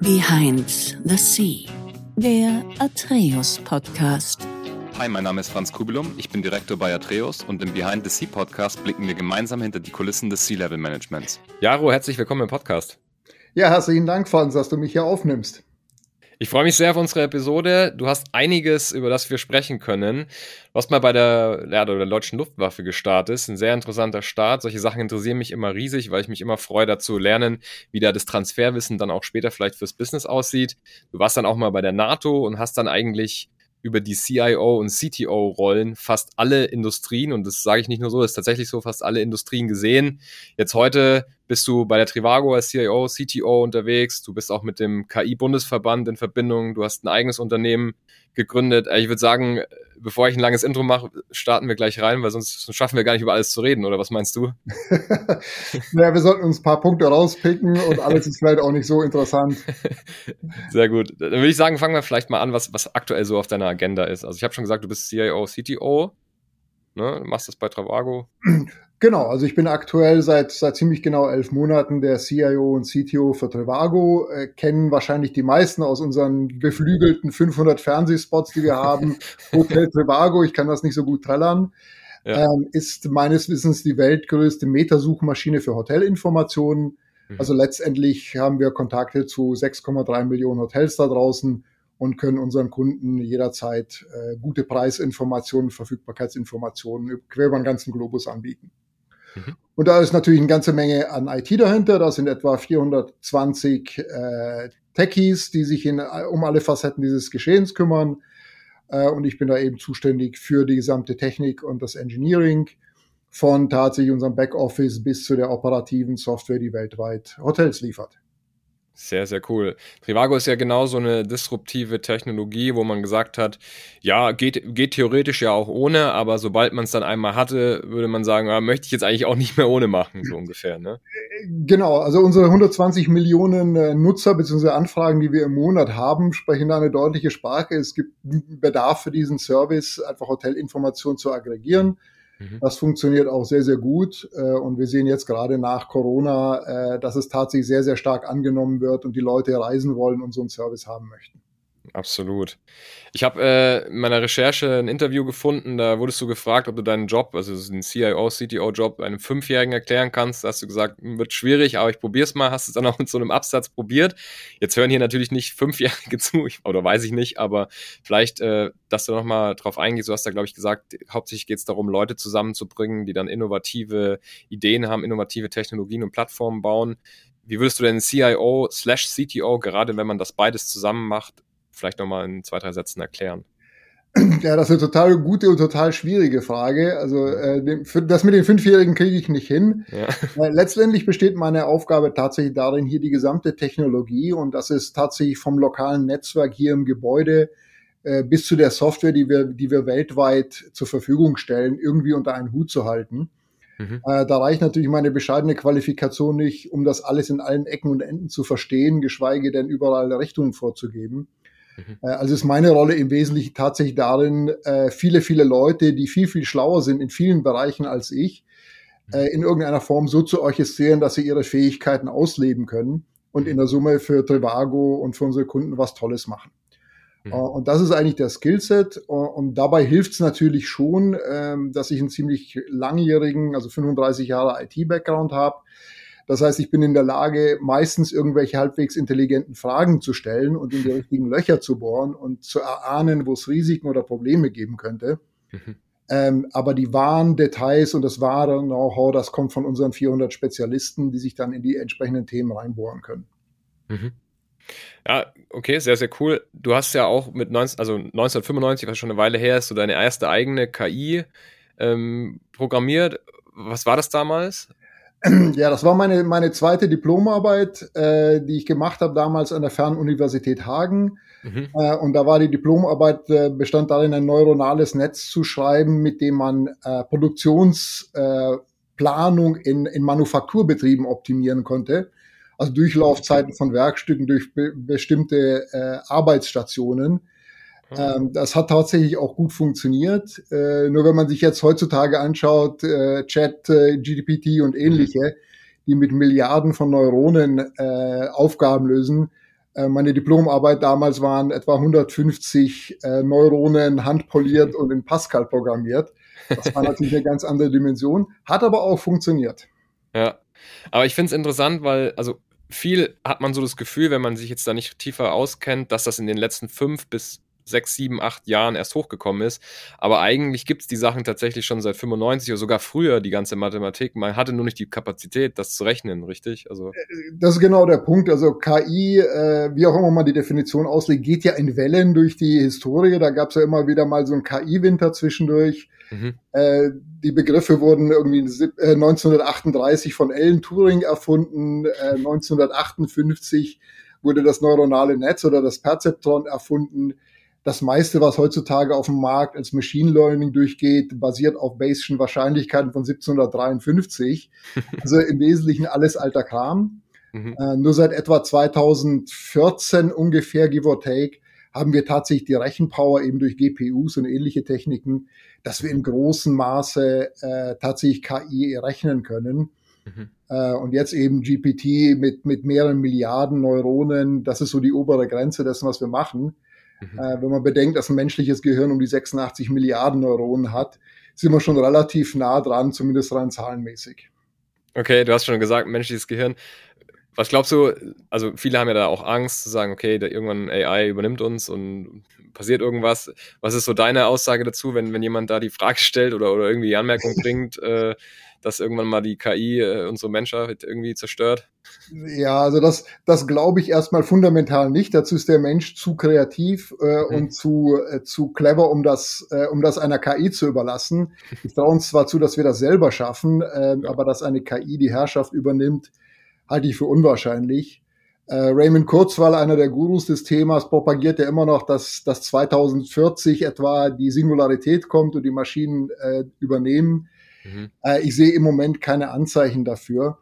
Behind the Sea, der Atreus Podcast. Hi, mein Name ist Franz Kubelum, ich bin Direktor bei Atreus und im Behind the Sea Podcast blicken wir gemeinsam hinter die Kulissen des Sea-Level Managements. Jaro, herzlich willkommen im Podcast. Ja, herzlichen Dank, Franz, dass du mich hier aufnimmst. Ich freue mich sehr auf unsere Episode. Du hast einiges, über das wir sprechen können. Du hast mal bei der, ja, der deutschen Luftwaffe gestartet. Ein sehr interessanter Start. Solche Sachen interessieren mich immer riesig, weil ich mich immer freue, dazu lernen, wie da das Transferwissen dann auch später vielleicht fürs Business aussieht. Du warst dann auch mal bei der NATO und hast dann eigentlich über die CIO und CTO-Rollen fast alle Industrien, und das sage ich nicht nur so, das ist tatsächlich so, fast alle Industrien gesehen. Jetzt heute bist du bei der Trivago als CIO, CTO unterwegs, du bist auch mit dem KI-Bundesverband in Verbindung, du hast ein eigenes Unternehmen gegründet. Äh, ich würde sagen, bevor ich ein langes Intro mache, starten wir gleich rein, weil sonst, sonst schaffen wir gar nicht über alles zu reden, oder was meinst du? naja, wir sollten uns ein paar Punkte rauspicken und alles ist vielleicht auch nicht so interessant. Sehr gut. Dann würde ich sagen, fangen wir vielleicht mal an, was, was aktuell so auf deiner Agenda ist. Also ich habe schon gesagt, du bist CIO, CTO, ne? Du machst das bei Travago. Genau, also ich bin aktuell seit, seit ziemlich genau elf Monaten der CIO und CTO für Trivago. Äh, kennen wahrscheinlich die meisten aus unseren beflügelten 500 Fernsehspots, die wir haben. Hotel Trivago, ich kann das nicht so gut trällern. Ja. Ähm, ist meines Wissens die weltgrößte Metasuchmaschine für Hotelinformationen. Mhm. Also letztendlich haben wir Kontakte zu 6,3 Millionen Hotels da draußen und können unseren Kunden jederzeit äh, gute Preisinformationen, Verfügbarkeitsinformationen quer über den ganzen Globus anbieten. Mhm. Und da ist natürlich eine ganze Menge an IT dahinter. Da sind etwa 420 äh, Techies, die sich in, um alle Facetten dieses Geschehens kümmern. Äh, und ich bin da eben zuständig für die gesamte Technik und das Engineering von tatsächlich unserem Backoffice bis zu der operativen Software, die weltweit Hotels liefert. Sehr, sehr cool. Trivago ist ja genau so eine disruptive Technologie, wo man gesagt hat, ja, geht, geht theoretisch ja auch ohne, aber sobald man es dann einmal hatte, würde man sagen, ja, möchte ich jetzt eigentlich auch nicht mehr ohne machen, so ungefähr. Ne? Genau, also unsere 120 Millionen äh, Nutzer bzw. Anfragen, die wir im Monat haben, sprechen da eine deutliche Sprache. Es gibt Bedarf für diesen Service, einfach Hotelinformationen zu aggregieren. Mhm. Das funktioniert auch sehr, sehr gut. Äh, und wir sehen jetzt gerade nach Corona, äh, dass es tatsächlich sehr, sehr stark angenommen wird und die Leute reisen wollen und so einen Service haben möchten. Absolut. Ich habe äh, in meiner Recherche ein Interview gefunden, da wurdest du gefragt, ob du deinen Job, also den CIO, CTO-Job, einem Fünfjährigen erklären kannst. Da hast du gesagt, hm, wird schwierig, aber ich probiere es mal. Hast es dann auch mit so einem Absatz probiert. Jetzt hören hier natürlich nicht Fünfjährige zu, oder weiß ich nicht, aber vielleicht, äh, dass du nochmal drauf eingehst. Du hast da, glaube ich, gesagt, hauptsächlich geht es darum, Leute zusammenzubringen, die dann innovative Ideen haben, innovative Technologien und Plattformen bauen. Wie würdest du denn CIO slash CTO, gerade wenn man das beides zusammen macht, vielleicht nochmal in zwei, drei Sätzen erklären? Ja, das ist eine total gute und total schwierige Frage. Also äh, das mit den Fünfjährigen kriege ich nicht hin. Ja. Letztendlich besteht meine Aufgabe tatsächlich darin, hier die gesamte Technologie und das ist tatsächlich vom lokalen Netzwerk hier im Gebäude äh, bis zu der Software, die wir, die wir weltweit zur Verfügung stellen, irgendwie unter einen Hut zu halten. Mhm. Äh, da reicht natürlich meine bescheidene Qualifikation nicht, um das alles in allen Ecken und Enden zu verstehen, geschweige denn überall Richtungen vorzugeben. Mhm. Äh, also ist meine Rolle im Wesentlichen tatsächlich darin, äh, viele, viele Leute, die viel, viel schlauer sind in vielen Bereichen als ich, mhm. äh, in irgendeiner Form so zu orchestrieren, dass sie ihre Fähigkeiten ausleben können und mhm. in der Summe für Trivago und für unsere Kunden was Tolles machen. Und das ist eigentlich der Skillset. Und dabei hilft es natürlich schon, ähm, dass ich einen ziemlich langjährigen, also 35 Jahre IT-Background habe, das heißt, ich bin in der Lage, meistens irgendwelche halbwegs intelligenten Fragen zu stellen und in die richtigen Löcher zu bohren und zu erahnen, wo es Risiken oder Probleme geben könnte. Mhm. Ähm, aber die wahren Details und das wahre Know-how, das kommt von unseren 400 Spezialisten, die sich dann in die entsprechenden Themen reinbohren können. Mhm. Ja, okay, sehr, sehr cool. Du hast ja auch mit 19, also 1995, was schon eine Weile her ist, so deine erste eigene KI ähm, programmiert. Was war das damals? Ja, das war meine, meine zweite Diplomarbeit, äh, die ich gemacht habe damals an der Fernuniversität Hagen. Mhm. Äh, und da war die Diplomarbeit, äh, bestand darin, ein neuronales Netz zu schreiben, mit dem man äh, Produktionsplanung äh, in, in Manufakturbetrieben optimieren konnte. Also Durchlaufzeiten von Werkstücken durch be bestimmte äh, Arbeitsstationen. Ähm, das hat tatsächlich auch gut funktioniert. Äh, nur wenn man sich jetzt heutzutage anschaut, äh, Chat, äh, GPT und ähnliche, die mit Milliarden von Neuronen Aufgaben lösen, meine Diplomarbeit damals waren etwa 150 äh, Neuronen handpoliert und in Pascal programmiert. Das war natürlich eine ganz andere Dimension, hat aber auch funktioniert. Ja, aber ich finde es interessant, weil, also viel hat man so das Gefühl, wenn man sich jetzt da nicht tiefer auskennt, dass das in den letzten fünf bis sechs, sieben, acht Jahren erst hochgekommen ist. Aber eigentlich gibt es die Sachen tatsächlich schon seit 95 oder sogar früher, die ganze Mathematik. Man hatte nur nicht die Kapazität, das zu rechnen, richtig? Also das ist genau der Punkt. Also KI, äh, wie auch immer man die Definition auslegt, geht ja in Wellen durch die Historie. Da gab es ja immer wieder mal so einen KI-Winter zwischendurch. Mhm. Äh, die Begriffe wurden irgendwie 1938 äh, von Alan Turing erfunden, 1958 äh, wurde das neuronale Netz oder das Perzeptron erfunden das meiste, was heutzutage auf dem Markt als Machine Learning durchgeht, basiert auf Bayes'schen Wahrscheinlichkeiten von 1753. Also im Wesentlichen alles alter Kram. Mhm. Äh, nur seit etwa 2014 ungefähr, give or take, haben wir tatsächlich die Rechenpower eben durch GPUs und ähnliche Techniken, dass wir in großem Maße äh, tatsächlich KI rechnen können. Mhm. Äh, und jetzt eben GPT mit, mit mehreren Milliarden Neuronen, das ist so die obere Grenze dessen, was wir machen. Mhm. Äh, wenn man bedenkt, dass ein menschliches Gehirn um die 86 Milliarden Neuronen hat, sind wir schon relativ nah dran, zumindest rein zahlenmäßig. Okay, du hast schon gesagt, menschliches Gehirn. Was glaubst du, also viele haben ja da auch Angst zu sagen, okay, da irgendwann AI übernimmt uns und passiert irgendwas. Was ist so deine Aussage dazu, wenn, wenn jemand da die Frage stellt oder, oder irgendwie die Anmerkung bringt, äh, dass irgendwann mal die KI äh, unsere Menschheit irgendwie zerstört? Ja, also das, das glaube ich erstmal fundamental nicht. Dazu ist der Mensch zu kreativ äh, mhm. und zu, äh, zu clever, um das, äh, um das einer KI zu überlassen. Ich traue uns zwar zu, dass wir das selber schaffen, äh, ja. aber dass eine KI die Herrschaft übernimmt, halte ich für unwahrscheinlich. Äh, Raymond Kurzweil, einer der Gurus des Themas, propagiert ja immer noch, dass, dass 2040 etwa die Singularität kommt und die Maschinen äh, übernehmen. Mhm. Äh, ich sehe im Moment keine Anzeichen dafür.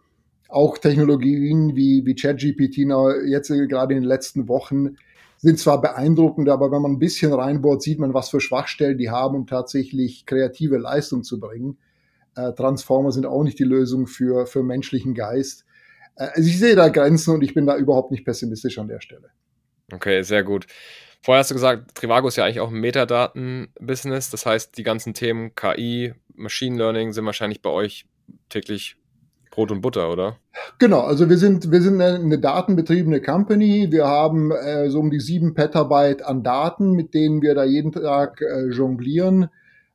Auch Technologien wie, wie ChatGPT jetzt gerade in den letzten Wochen sind zwar beeindruckend, aber wenn man ein bisschen reinbohrt, sieht man, was für Schwachstellen die haben, um tatsächlich kreative Leistung zu bringen. Äh, Transformer sind auch nicht die Lösung für, für menschlichen Geist. Äh, also ich sehe da Grenzen und ich bin da überhaupt nicht pessimistisch an der Stelle. Okay, sehr gut. Vorher hast du gesagt, Trivago ist ja eigentlich auch ein Metadaten-Business. Das heißt, die ganzen Themen KI, Machine Learning sind wahrscheinlich bei euch täglich Brot und Butter, oder? Genau, also wir sind, wir sind eine, datenbetriebene Company. Wir haben äh, so um die sieben Petabyte an Daten, mit denen wir da jeden Tag äh, jonglieren.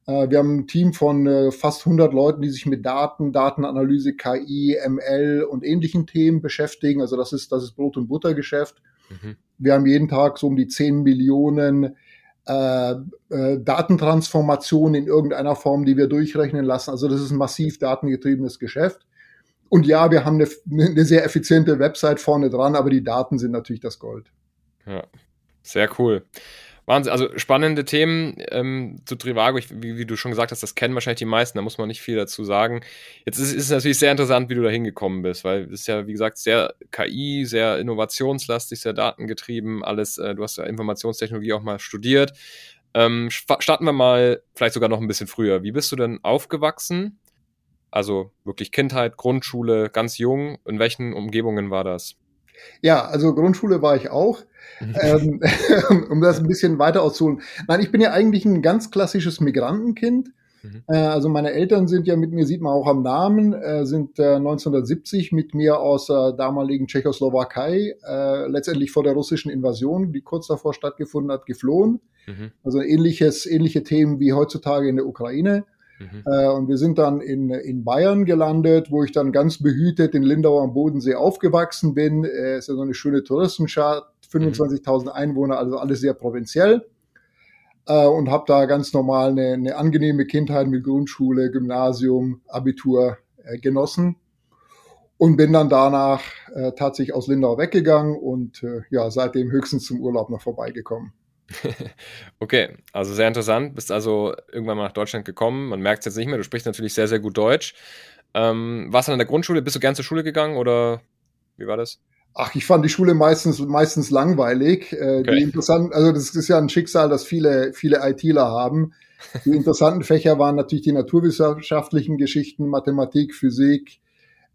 Äh, wir haben ein Team von äh, fast 100 Leuten, die sich mit Daten, Datenanalyse, KI, ML und ähnlichen Themen beschäftigen. Also das ist, das ist Brot- und Buttergeschäft. Mhm. Wir haben jeden Tag so um die 10 Millionen äh, äh, Datentransformationen in irgendeiner Form, die wir durchrechnen lassen. Also das ist ein massiv datengetriebenes Geschäft. Und ja, wir haben eine, eine sehr effiziente Website vorne dran, aber die Daten sind natürlich das Gold. Ja, sehr cool. Wahnsinn, also spannende Themen ähm, zu Trivago, ich, wie, wie, du schon gesagt hast, das kennen wahrscheinlich die meisten, da muss man nicht viel dazu sagen. Jetzt ist es natürlich sehr interessant, wie du da hingekommen bist, weil es ist ja, wie gesagt, sehr KI, sehr innovationslastig, sehr datengetrieben, alles, äh, du hast ja Informationstechnologie auch mal studiert. Ähm, starten wir mal vielleicht sogar noch ein bisschen früher. Wie bist du denn aufgewachsen? Also wirklich Kindheit, Grundschule, ganz jung. In welchen Umgebungen war das? Ja, also Grundschule war ich auch. Mhm. ähm, um das ein bisschen weiter auszuholen. Nein, ich bin ja eigentlich ein ganz klassisches Migrantenkind. Mhm. Äh, also meine Eltern sind ja mit mir, sieht man auch am Namen, äh, sind äh, 1970 mit mir aus der damaligen Tschechoslowakei, äh, letztendlich vor der russischen Invasion, die kurz davor stattgefunden hat, geflohen. Mhm. Also ähnliches, ähnliche Themen wie heutzutage in der Ukraine. Mhm. Äh, und wir sind dann in, in Bayern gelandet, wo ich dann ganz behütet in Lindau am Bodensee aufgewachsen bin. Äh, ist ja so eine schöne Touristenstadt, 25.000 mhm. Einwohner, also alles sehr provinziell. Äh, und habe da ganz normal eine, eine angenehme Kindheit mit Grundschule, Gymnasium, Abitur äh, genossen und bin dann danach tatsächlich aus Lindau weggegangen und ja, seitdem höchstens zum Urlaub noch vorbeigekommen. okay, also sehr interessant. Bist also irgendwann mal nach Deutschland gekommen. Man merkt es jetzt nicht mehr. Du sprichst natürlich sehr, sehr gut Deutsch. Ähm, warst du an der Grundschule? Bist du gern zur Schule gegangen oder wie war das? Ach, ich fand die Schule meistens, meistens langweilig. Äh, okay. Die interessanten, also das ist ja ein Schicksal, das viele, viele ITler haben. Die interessanten Fächer waren natürlich die naturwissenschaftlichen Geschichten, Mathematik, Physik,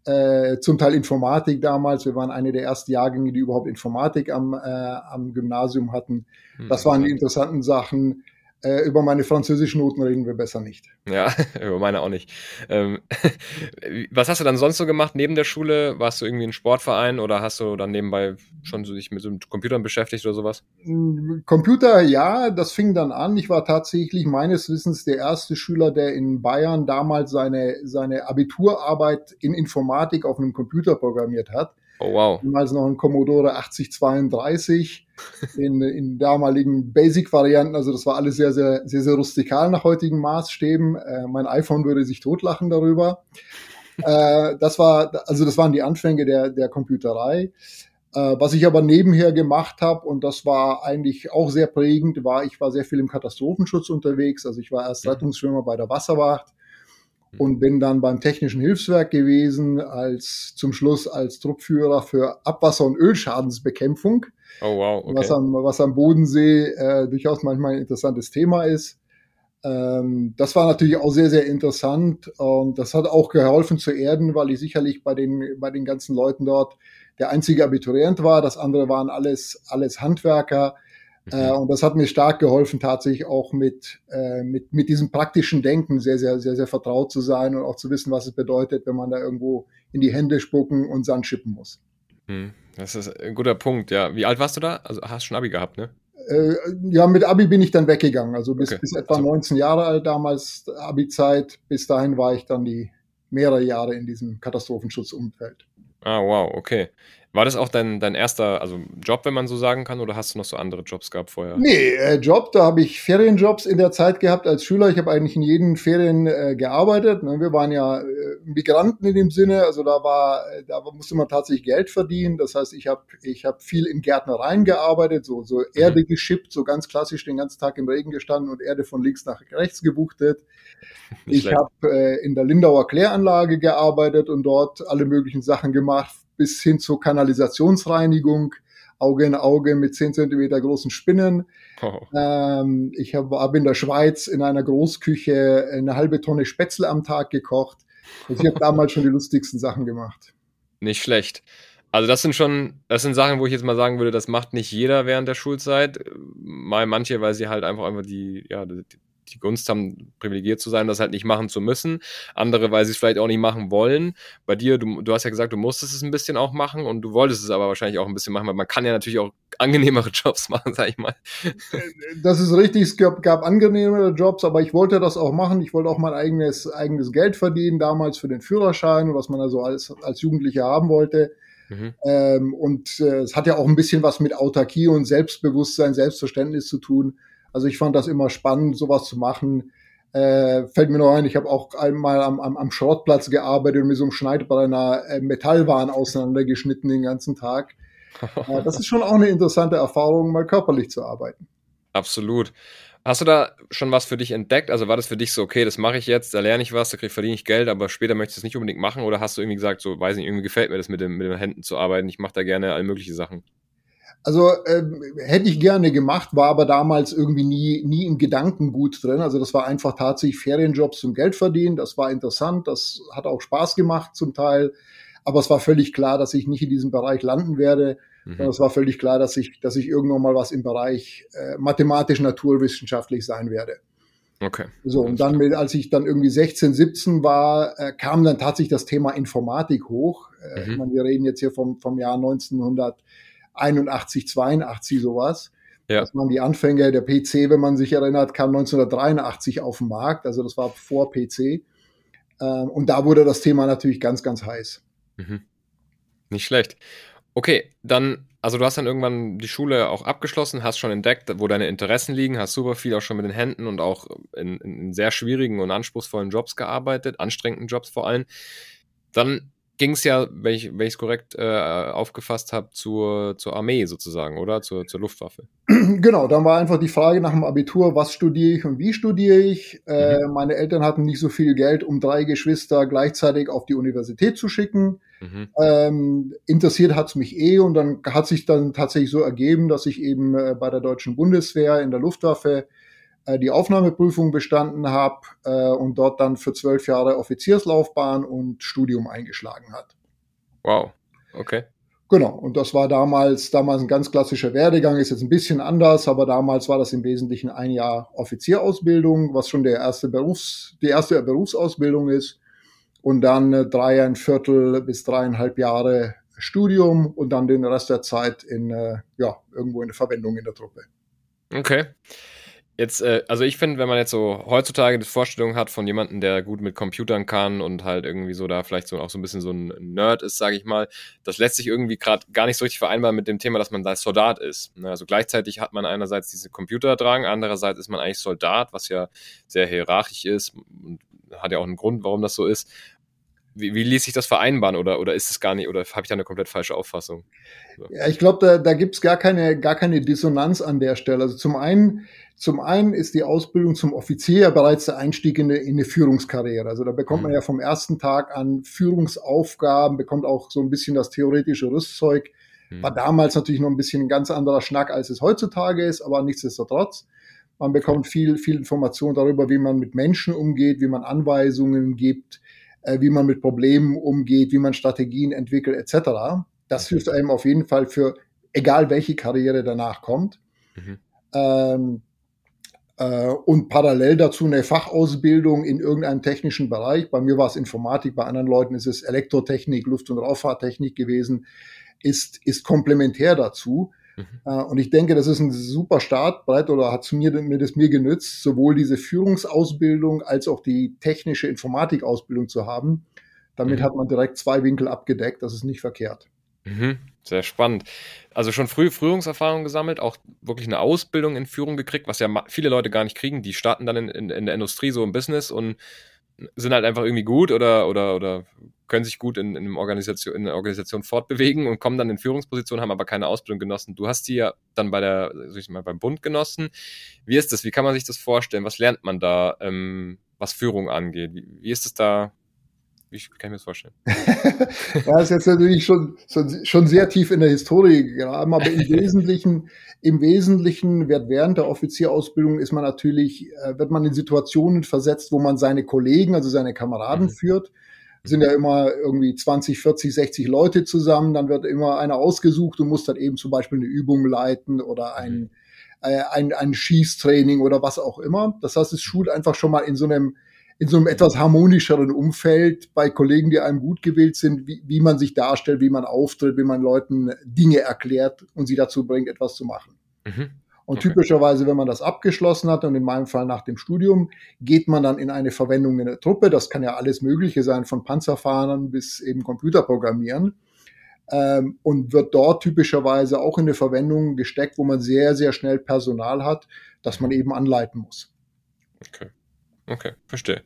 äh, zum Teil Informatik damals. Wir waren eine der ersten Jahrgänge, die überhaupt Informatik am, äh, am Gymnasium hatten. Das waren die interessanten Sachen. Äh, über meine französischen Noten reden wir besser nicht. Ja, über meine auch nicht. Ähm, was hast du dann sonst so gemacht neben der Schule? Warst du irgendwie ein Sportverein oder hast du dann nebenbei schon so dich mit so Computern beschäftigt oder sowas? Mm, Computer, ja, das fing dann an. Ich war tatsächlich meines Wissens der erste Schüler, der in Bayern damals seine, seine Abiturarbeit in Informatik auf einem Computer programmiert hat. Oh wow. Damals noch ein Commodore 8032 in, in damaligen Basic-Varianten. Also das war alles sehr, sehr, sehr, sehr rustikal nach heutigen Maßstäben. Äh, mein iPhone würde sich totlachen darüber. äh, das war, also das waren die Anfänge der, der Computerei. Äh, was ich aber nebenher gemacht habe, und das war eigentlich auch sehr prägend, war, ich war sehr viel im Katastrophenschutz unterwegs. Also ich war erst Rettungsschwimmer bei der Wasserwacht und bin dann beim Technischen Hilfswerk gewesen, als zum Schluss als Truppführer für Abwasser- und Ölschadensbekämpfung. Oh wow. Okay. Was, am, was am Bodensee äh, durchaus manchmal ein interessantes Thema ist. Ähm, das war natürlich auch sehr, sehr interessant und das hat auch geholfen zu erden, weil ich sicherlich bei den, bei den ganzen Leuten dort der einzige Abiturient war. Das andere waren alles, alles Handwerker mhm. und das hat mir stark geholfen, tatsächlich auch mit, äh, mit, mit diesem praktischen Denken sehr, sehr, sehr, sehr vertraut zu sein und auch zu wissen, was es bedeutet, wenn man da irgendwo in die Hände spucken und Sand schippen muss. Hm, das ist ein guter Punkt, ja. Wie alt warst du da? Also hast schon Abi gehabt, ne? Äh, ja, mit Abi bin ich dann weggegangen. Also bis, okay. bis etwa 19 Jahre alt damals, Abi-Zeit. Bis dahin war ich dann die mehrere Jahre in diesem Katastrophenschutzumfeld. Ah, wow, okay. War das auch dein, dein erster also Job, wenn man so sagen kann, oder hast du noch so andere Jobs gehabt vorher? Nee, äh, Job, da habe ich Ferienjobs in der Zeit gehabt als Schüler. Ich habe eigentlich in jeden Ferien äh, gearbeitet. Ne? Wir waren ja äh, Migranten in dem Sinne, also da war, äh, da musste man tatsächlich Geld verdienen. Das heißt, ich habe ich hab viel in Gärtnereien gearbeitet, so, so Erde mhm. geschippt, so ganz klassisch den ganzen Tag im Regen gestanden und Erde von links nach rechts gebuchtet. ich habe äh, in der Lindauer Kläranlage gearbeitet und dort alle möglichen Sachen gemacht bis hin zur Kanalisationsreinigung, Auge in Auge mit 10 Zentimeter großen Spinnen. Oh. Ähm, ich habe hab in der Schweiz in einer Großküche eine halbe Tonne Spätzle am Tag gekocht. Also ich habe damals schon die lustigsten Sachen gemacht. Nicht schlecht. Also das sind schon, das sind Sachen, wo ich jetzt mal sagen würde, das macht nicht jeder während der Schulzeit. Mal manche, weil sie halt einfach einfach die, ja, die, die Gunst haben, privilegiert zu sein, das halt nicht machen zu müssen. Andere, weil sie es vielleicht auch nicht machen wollen. Bei dir, du, du hast ja gesagt, du musstest es ein bisschen auch machen und du wolltest es aber wahrscheinlich auch ein bisschen machen, weil man kann ja natürlich auch angenehmere Jobs machen, sag ich mal. Das ist richtig, es gab, gab angenehmere Jobs, aber ich wollte das auch machen. Ich wollte auch mein eigenes, eigenes Geld verdienen, damals für den Führerschein, was man also als, als Jugendlicher haben wollte. Mhm. Ähm, und äh, es hat ja auch ein bisschen was mit Autarkie und Selbstbewusstsein, Selbstverständnis zu tun. Also ich fand das immer spannend, sowas zu machen. Äh, fällt mir noch ein, ich habe auch einmal am, am, am Schrottplatz gearbeitet und mit so einem Schneidbrenner äh, Metallwaren auseinandergeschnitten den ganzen Tag. Äh, das ist schon auch eine interessante Erfahrung, mal körperlich zu arbeiten. Absolut. Hast du da schon was für dich entdeckt? Also war das für dich so, okay, das mache ich jetzt, da lerne ich was, da verdiene ich Geld, aber später möchte ich das nicht unbedingt machen? Oder hast du irgendwie gesagt, so, weiß nicht, irgendwie gefällt mir das mit, dem, mit den Händen zu arbeiten, ich mache da gerne all mögliche Sachen? Also äh, hätte ich gerne gemacht, war aber damals irgendwie nie, nie im Gedankengut drin. Also das war einfach tatsächlich Ferienjobs zum Geld verdienen. Das war interessant, das hat auch Spaß gemacht zum Teil. Aber es war völlig klar, dass ich nicht in diesem Bereich landen werde. Mhm. Es war völlig klar, dass ich, dass ich irgendwann mal was im Bereich äh, mathematisch-naturwissenschaftlich sein werde. Okay. So, und dann, mit, als ich dann irgendwie 16, 17 war, äh, kam dann tatsächlich das Thema Informatik hoch. Äh, mhm. Ich meine, wir reden jetzt hier vom, vom Jahr 1900. 81, 82 sowas. Ja. Das waren die Anfänge. Der PC, wenn man sich erinnert, kam 1983 auf den Markt. Also das war vor PC. Ähm, und da wurde das Thema natürlich ganz, ganz heiß. Mhm. Nicht schlecht. Okay, dann, also du hast dann irgendwann die Schule auch abgeschlossen, hast schon entdeckt, wo deine Interessen liegen, hast super viel auch schon mit den Händen und auch in, in sehr schwierigen und anspruchsvollen Jobs gearbeitet, anstrengenden Jobs vor allem. Dann ging es ja, wenn ich es korrekt äh, aufgefasst habe, zur, zur Armee sozusagen, oder? Zur, zur Luftwaffe. Genau, dann war einfach die Frage nach dem Abitur, was studiere ich und wie studiere ich. Äh, mhm. Meine Eltern hatten nicht so viel Geld, um drei Geschwister gleichzeitig auf die Universität zu schicken. Mhm. Ähm, interessiert hat's mich eh und dann hat sich dann tatsächlich so ergeben, dass ich eben äh, bei der deutschen Bundeswehr in der Luftwaffe die Aufnahmeprüfung bestanden habe äh, und dort dann für zwölf Jahre Offizierslaufbahn und Studium eingeschlagen hat. Wow, okay. Genau, und das war damals, damals ein ganz klassischer Werdegang, ist jetzt ein bisschen anders, aber damals war das im Wesentlichen ein Jahr Offizierausbildung, was schon der erste Berufs, die erste Berufsausbildung ist. Und dann äh, drei, ein Viertel bis dreieinhalb Jahre Studium und dann den Rest der Zeit in, äh, ja, irgendwo in der Verwendung in der Truppe. Okay. Jetzt, äh, also ich finde, wenn man jetzt so heutzutage die Vorstellung hat von jemandem, der gut mit Computern kann und halt irgendwie so da vielleicht so auch so ein bisschen so ein Nerd ist, sage ich mal, das lässt sich irgendwie gerade gar nicht so richtig vereinbaren mit dem Thema, dass man da Soldat ist. Ne, also gleichzeitig hat man einerseits diese Computer tragen, andererseits ist man eigentlich Soldat, was ja sehr hierarchisch ist und hat ja auch einen Grund, warum das so ist. Wie, wie ließ sich das vereinbaren oder, oder ist es gar nicht, oder habe ich da eine komplett falsche Auffassung? So. Ja, ich glaube, da, da gibt es gar keine, gar keine Dissonanz an der Stelle. Also zum einen, zum einen ist die Ausbildung zum Offizier ja bereits der Einstieg in eine, in eine Führungskarriere. Also da bekommt man mhm. ja vom ersten Tag an Führungsaufgaben, bekommt auch so ein bisschen das theoretische Rüstzeug. Mhm. War damals natürlich noch ein bisschen ein ganz anderer Schnack, als es heutzutage ist, aber nichtsdestotrotz. Man bekommt viel, viel Information darüber, wie man mit Menschen umgeht, wie man Anweisungen gibt, äh, wie man mit Problemen umgeht, wie man Strategien entwickelt, etc. Das hilft einem auf jeden Fall für egal welche Karriere danach kommt. Mhm. Ähm, äh, und parallel dazu eine Fachausbildung in irgendeinem technischen Bereich. Bei mir war es Informatik, bei anderen Leuten ist es Elektrotechnik, Luft- und Raumfahrttechnik gewesen, ist, ist komplementär dazu. Mhm. Äh, und ich denke, das ist ein super Startbrett oder hat zu mir, mir das mir genützt, sowohl diese Führungsausbildung als auch die technische Informatikausbildung zu haben. Damit mhm. hat man direkt zwei Winkel abgedeckt. Das ist nicht verkehrt. Mhm. Sehr spannend. Also schon früh Führungserfahrung gesammelt, auch wirklich eine Ausbildung in Führung gekriegt, was ja viele Leute gar nicht kriegen. Die starten dann in, in, in der Industrie so im Business und sind halt einfach irgendwie gut oder, oder, oder können sich gut in, in, einer Organisation, in einer Organisation fortbewegen und kommen dann in Führungspositionen, haben aber keine Ausbildung genossen. Du hast die ja dann bei der, sag ich mal, beim Bund genossen. Wie ist das? Wie kann man sich das vorstellen? Was lernt man da, ähm, was Führung angeht? Wie, wie ist es da? Wie kann ich mir das vorstellen? das ist jetzt natürlich schon, schon, schon sehr tief in der Historie gegraben, aber im Wesentlichen, im Wesentlichen wird während der Offizierausbildung ist man natürlich, äh, wird man in Situationen versetzt, wo man seine Kollegen, also seine Kameraden mhm. führt sind ja immer irgendwie 20, 40, 60 Leute zusammen, dann wird immer einer ausgesucht und muss dann eben zum Beispiel eine Übung leiten oder ein, mhm. äh, ein, ein Schießtraining oder was auch immer. Das heißt, es schult einfach schon mal in so einem in so einem etwas harmonischeren Umfeld bei Kollegen, die einem gut gewählt sind, wie, wie man sich darstellt, wie man auftritt, wie man Leuten Dinge erklärt und sie dazu bringt, etwas zu machen. Mhm. Und okay. typischerweise, wenn man das abgeschlossen hat, und in meinem Fall nach dem Studium, geht man dann in eine Verwendung in der Truppe. Das kann ja alles Mögliche sein, von Panzerfahrern bis eben Computerprogrammieren. Ähm, und wird dort typischerweise auch in eine Verwendung gesteckt, wo man sehr, sehr schnell Personal hat, das man eben anleiten muss. Okay. Okay, verstehe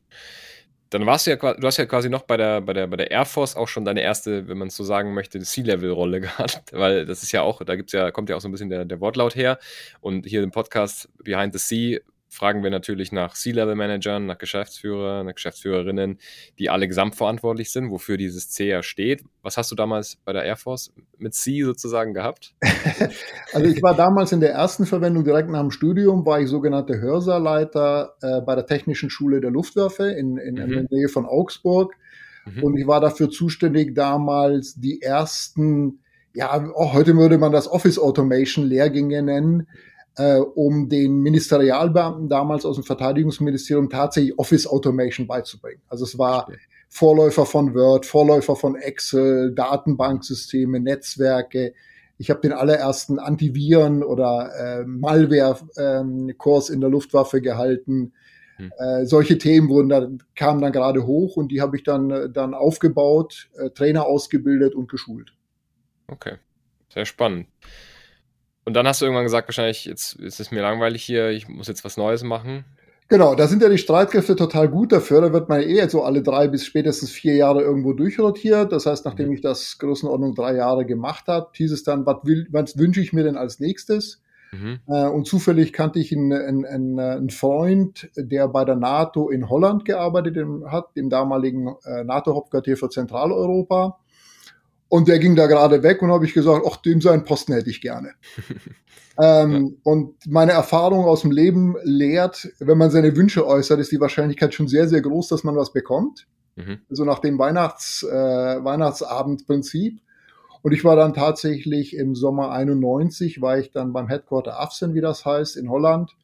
dann warst du ja, du hast ja quasi noch bei der, bei der, bei der Air Force auch schon deine erste, wenn man es so sagen möchte, C-Level-Rolle gehabt, weil das ist ja auch, da gibt's ja, kommt ja auch so ein bisschen der, der Wortlaut her. Und hier im Podcast Behind the Sea fragen wir natürlich nach C-Level-Managern, nach Geschäftsführern, nach Geschäftsführerinnen, die alle gesamtverantwortlich sind, wofür dieses C ja steht. Was hast du damals bei der Air Force mit C sozusagen gehabt? also ich war damals in der ersten Verwendung direkt nach dem Studium, war ich sogenannter Hörsaalleiter äh, bei der Technischen Schule der Luftwaffe in, in, mhm. in der Nähe von Augsburg. Mhm. Und ich war dafür zuständig, damals die ersten ja, auch heute würde man das Office Automation Lehrgänge nennen, äh, um den Ministerialbeamten damals aus dem Verteidigungsministerium tatsächlich Office Automation beizubringen. Also es war Verstehe. Vorläufer von Word, Vorläufer von Excel, Datenbanksysteme, Netzwerke. Ich habe den allerersten Antiviren- oder äh, Malware-Kurs ähm, in der Luftwaffe gehalten. Hm. Äh, solche Themen wurden da, kamen dann gerade hoch und die habe ich dann, äh, dann aufgebaut, äh, Trainer ausgebildet und geschult. Okay, sehr spannend. Und dann hast du irgendwann gesagt, wahrscheinlich, jetzt ist es mir langweilig hier, ich muss jetzt was Neues machen. Genau, da sind ja die Streitkräfte total gut dafür. Da wird man eh so alle drei bis spätestens vier Jahre irgendwo durchrotiert. Das heißt, nachdem mhm. ich das Größenordnung drei Jahre gemacht habe, hieß es dann, was, will, was wünsche ich mir denn als nächstes? Mhm. Äh, und zufällig kannte ich einen, einen, einen, Freund, der bei der NATO in Holland gearbeitet hat, dem damaligen äh, NATO-Hauptquartier für Zentraleuropa. Und der ging da gerade weg und habe ich gesagt, ach, dem seinen Posten hätte ich gerne. ähm, ja. Und meine Erfahrung aus dem Leben lehrt, wenn man seine Wünsche äußert, ist die Wahrscheinlichkeit schon sehr, sehr groß, dass man was bekommt. Mhm. Also nach dem Weihnachts, äh, Weihnachtsabendprinzip. Und ich war dann tatsächlich im Sommer 91, war ich dann beim Headquarter AFSEN, wie das heißt, in Holland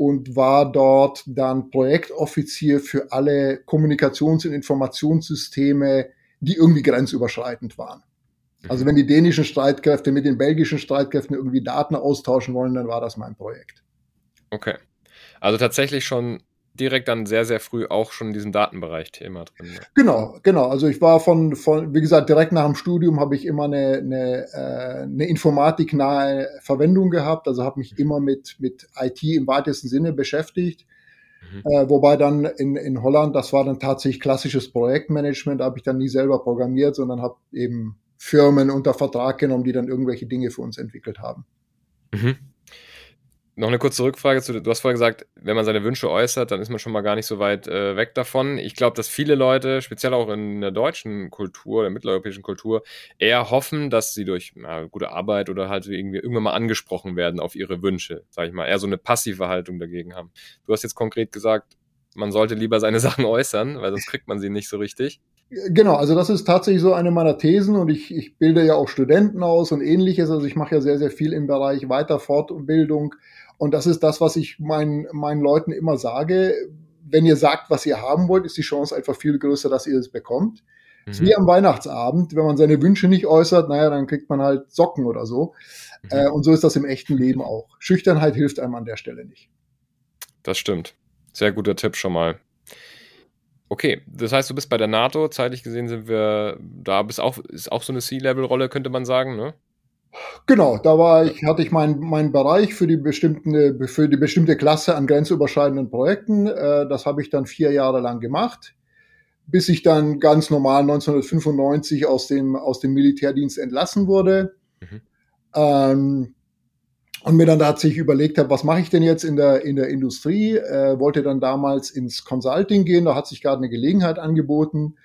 und war dort dann Projektoffizier für alle Kommunikations- und Informationssysteme, die irgendwie grenzüberschreitend waren. Also mhm. wenn die dänischen Streitkräfte mit den belgischen Streitkräften irgendwie Daten austauschen wollen, dann war das mein Projekt. Okay. Also tatsächlich schon direkt dann sehr, sehr früh auch schon in diesem Datenbereich Thema drin. Ne? Genau, genau. Also ich war von, von wie gesagt, direkt nach dem Studium habe ich immer eine, eine, äh, eine informatiknahe Verwendung gehabt. Also habe mich mhm. immer mit, mit IT im weitesten Sinne beschäftigt. Mhm. Äh, wobei dann in, in Holland, das war dann tatsächlich klassisches Projektmanagement, habe ich dann nie selber programmiert, sondern habe eben Firmen unter Vertrag genommen, die dann irgendwelche Dinge für uns entwickelt haben. Mhm. Noch eine kurze Rückfrage zu, du hast vorher gesagt, wenn man seine Wünsche äußert, dann ist man schon mal gar nicht so weit äh, weg davon. Ich glaube, dass viele Leute, speziell auch in der deutschen Kultur, der mitteleuropäischen Kultur, eher hoffen, dass sie durch na, gute Arbeit oder halt irgendwie irgendwann mal angesprochen werden auf ihre Wünsche, sag ich mal, eher so eine passive Haltung dagegen haben. Du hast jetzt konkret gesagt, man sollte lieber seine Sachen äußern, weil sonst kriegt man sie nicht so richtig. Genau, also das ist tatsächlich so eine meiner Thesen und ich, ich bilde ja auch Studenten aus und ähnliches. Also ich mache ja sehr, sehr viel im Bereich Weiterfortbildung und das ist das, was ich meinen, meinen Leuten immer sage. Wenn ihr sagt, was ihr haben wollt, ist die Chance einfach viel größer, dass ihr es bekommt. Mhm. Ist wie am Weihnachtsabend, wenn man seine Wünsche nicht äußert, naja, dann kriegt man halt Socken oder so. Mhm. Äh, und so ist das im echten Leben auch. Schüchternheit hilft einem an der Stelle nicht. Das stimmt. Sehr guter Tipp schon mal. Okay, das heißt, du bist bei der NATO. Zeitlich gesehen sind wir da, bist auch, ist auch so eine C-Level-Rolle, könnte man sagen, ne? Genau, da war ich, hatte ich meinen mein Bereich für die bestimmte, für die bestimmte Klasse an grenzüberschreitenden Projekten. Äh, das habe ich dann vier Jahre lang gemacht, bis ich dann ganz normal 1995 aus dem, aus dem Militärdienst entlassen wurde. Mhm. Ähm, und mir dann tatsächlich überlegt habe, was mache ich denn jetzt in der, in der Industrie? Äh, wollte dann damals ins Consulting gehen, da hat sich gerade eine Gelegenheit angeboten.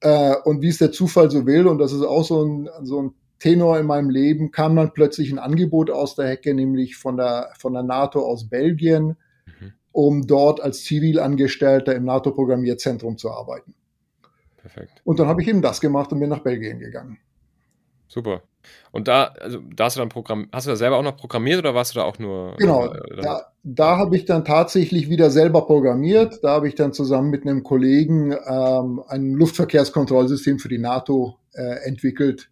Äh, und wie es der Zufall so will, und das ist auch so ein, so ein Tenor in meinem Leben kam dann plötzlich ein Angebot aus der Hecke, nämlich von der, von der NATO aus Belgien, mhm. um dort als Zivilangestellter im NATO-Programmierzentrum zu arbeiten. Perfekt. Und dann habe ich eben das gemacht und bin nach Belgien gegangen. Super. Und da, also da hast du dann Programm, hast du da selber auch noch programmiert oder warst du da auch nur? Genau, äh, da, da habe ich dann tatsächlich wieder selber programmiert. Da habe ich dann zusammen mit einem Kollegen ähm, ein Luftverkehrskontrollsystem für die NATO äh, entwickelt,